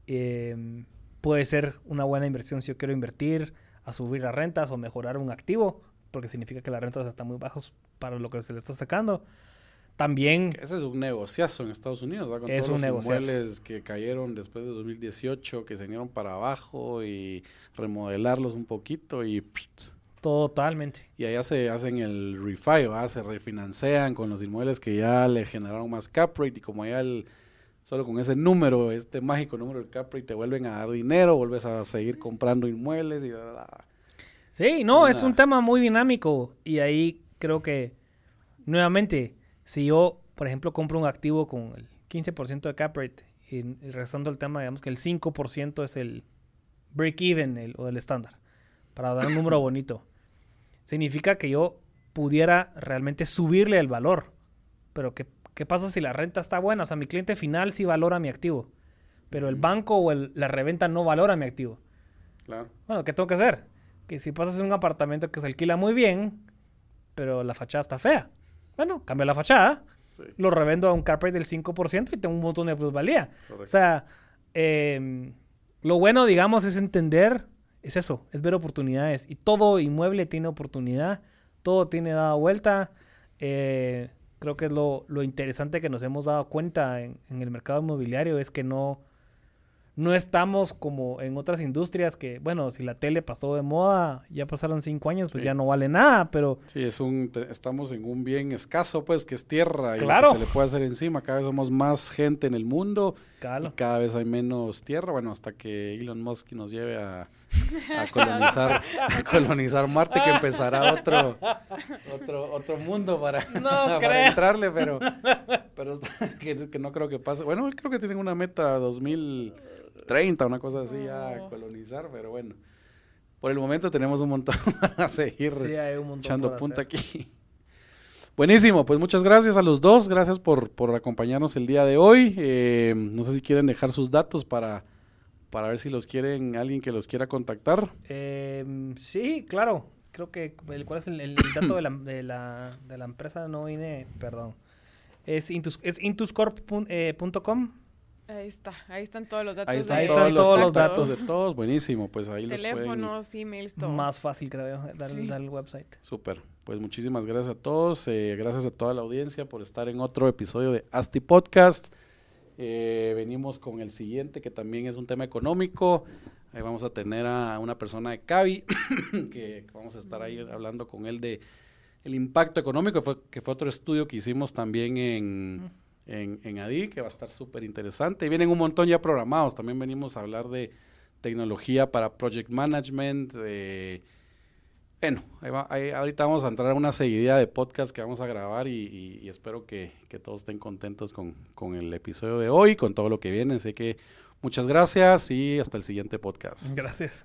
Eh, puede ser una buena inversión si yo quiero invertir a subir las rentas o mejorar un activo, porque significa que las rentas están muy bajos para lo que se le está sacando. También Ese es un negociazo en Estados Unidos, ¿verdad? Con Es todos un los negociazo. inmuebles que cayeron después de 2018, que se vinieron para abajo y remodelarlos un poquito y, totalmente. y allá se hacen el refi, ¿verdad? Se refinancian con los inmuebles que ya le generaron más cap rate y como ya el, solo con ese número, este mágico número del cap rate, te vuelven a dar dinero, vuelves a seguir comprando inmuebles y... bla, bla, bla. Sí, no, es un tema muy dinámico y ahí creo que, nuevamente, si yo, por ejemplo, compro un activo con el 15% de cap rate y, y regresando al tema, digamos que el 5% es el break-even el- o el estándar, para dar un número bonito, significa que yo pudiera realmente subirle el valor. Pero ¿qué, qué pasa si la renta está buena? O sea, mi cliente final sí valora mi activo, pero el banco o el- la reventa no valora mi activo. Claro. Bueno, ¿qué tengo que hacer? Que si pasas en un apartamento que se alquila muy bien, pero la fachada está fea. Bueno, cambio la fachada, Sí. lo revendo a un cap rate del 5% y tengo un montón de plusvalía. Correcto. O sea, em, lo bueno, digamos, es entender es eso, es ver oportunidades. Y todo inmueble tiene oportunidad, todo tiene dada vuelta. Eh, creo que es lo, lo, interesante que nos hemos dado cuenta en, en el mercado inmobiliario, es que no no estamos como en otras industrias que, bueno, si la tele pasó de moda, ya pasaron cinco años, pues ya no vale nada, pero... Sí, es un, estamos en un bien escaso, pues, que es tierra claro. y se le puede hacer encima. Cada vez somos más gente en el mundo claro. y cada vez hay menos tierra, bueno, hasta que Elon Musk nos lleve a, a colonizar, a colonizar Marte, que empezará otro, otro, otro mundo para, no para entrarle, pero, pero que, que, no creo que pase. Bueno, creo que tienen una meta 2030, una cosa así, a colonizar, pero bueno. Por el momento tenemos un montón para seguir sí, un montón echando punta hacer. aquí. Buenísimo, pues muchas gracias a los dos, gracias por, por acompañarnos el día de hoy. Eh, no sé si quieren dejar sus datos para para ver si los quieren, alguien que los quiera contactar. Eh, sí, claro. Creo que, ¿cuál es el, el dato de la, de, la, de la empresa? No vine, perdón. Es, intus, es intuscorp.com. Ahí está, ahí están todos los datos. Ahí están, ahí todos, están los, todos los datos de todos, buenísimo, pues ahí Teléfonos, los pueden... emails, todo. Más fácil, creo, dar, Sí. dar el website. Súper, pues muchísimas gracias a todos, eh, gracias a toda la audiencia por estar en otro episodio de Asti Podcast. Eh, venimos con el siguiente, que también es un tema económico. Ahí vamos a tener a una persona de Cavi, que vamos a estar ahí hablando con él de el impacto económico, que fue, que fue otro estudio que hicimos también en, en, en que va a estar súper interesante. Y vienen un montón ya programados. También venimos a hablar de tecnología para project management. Bueno, ahorita vamos a entrar a una seguidilla de podcast que vamos a grabar y, espero que, que, todos estén contentos con, con, el episodio de hoy, con todo lo que viene. Así que muchas gracias y hasta el siguiente podcast. Gracias.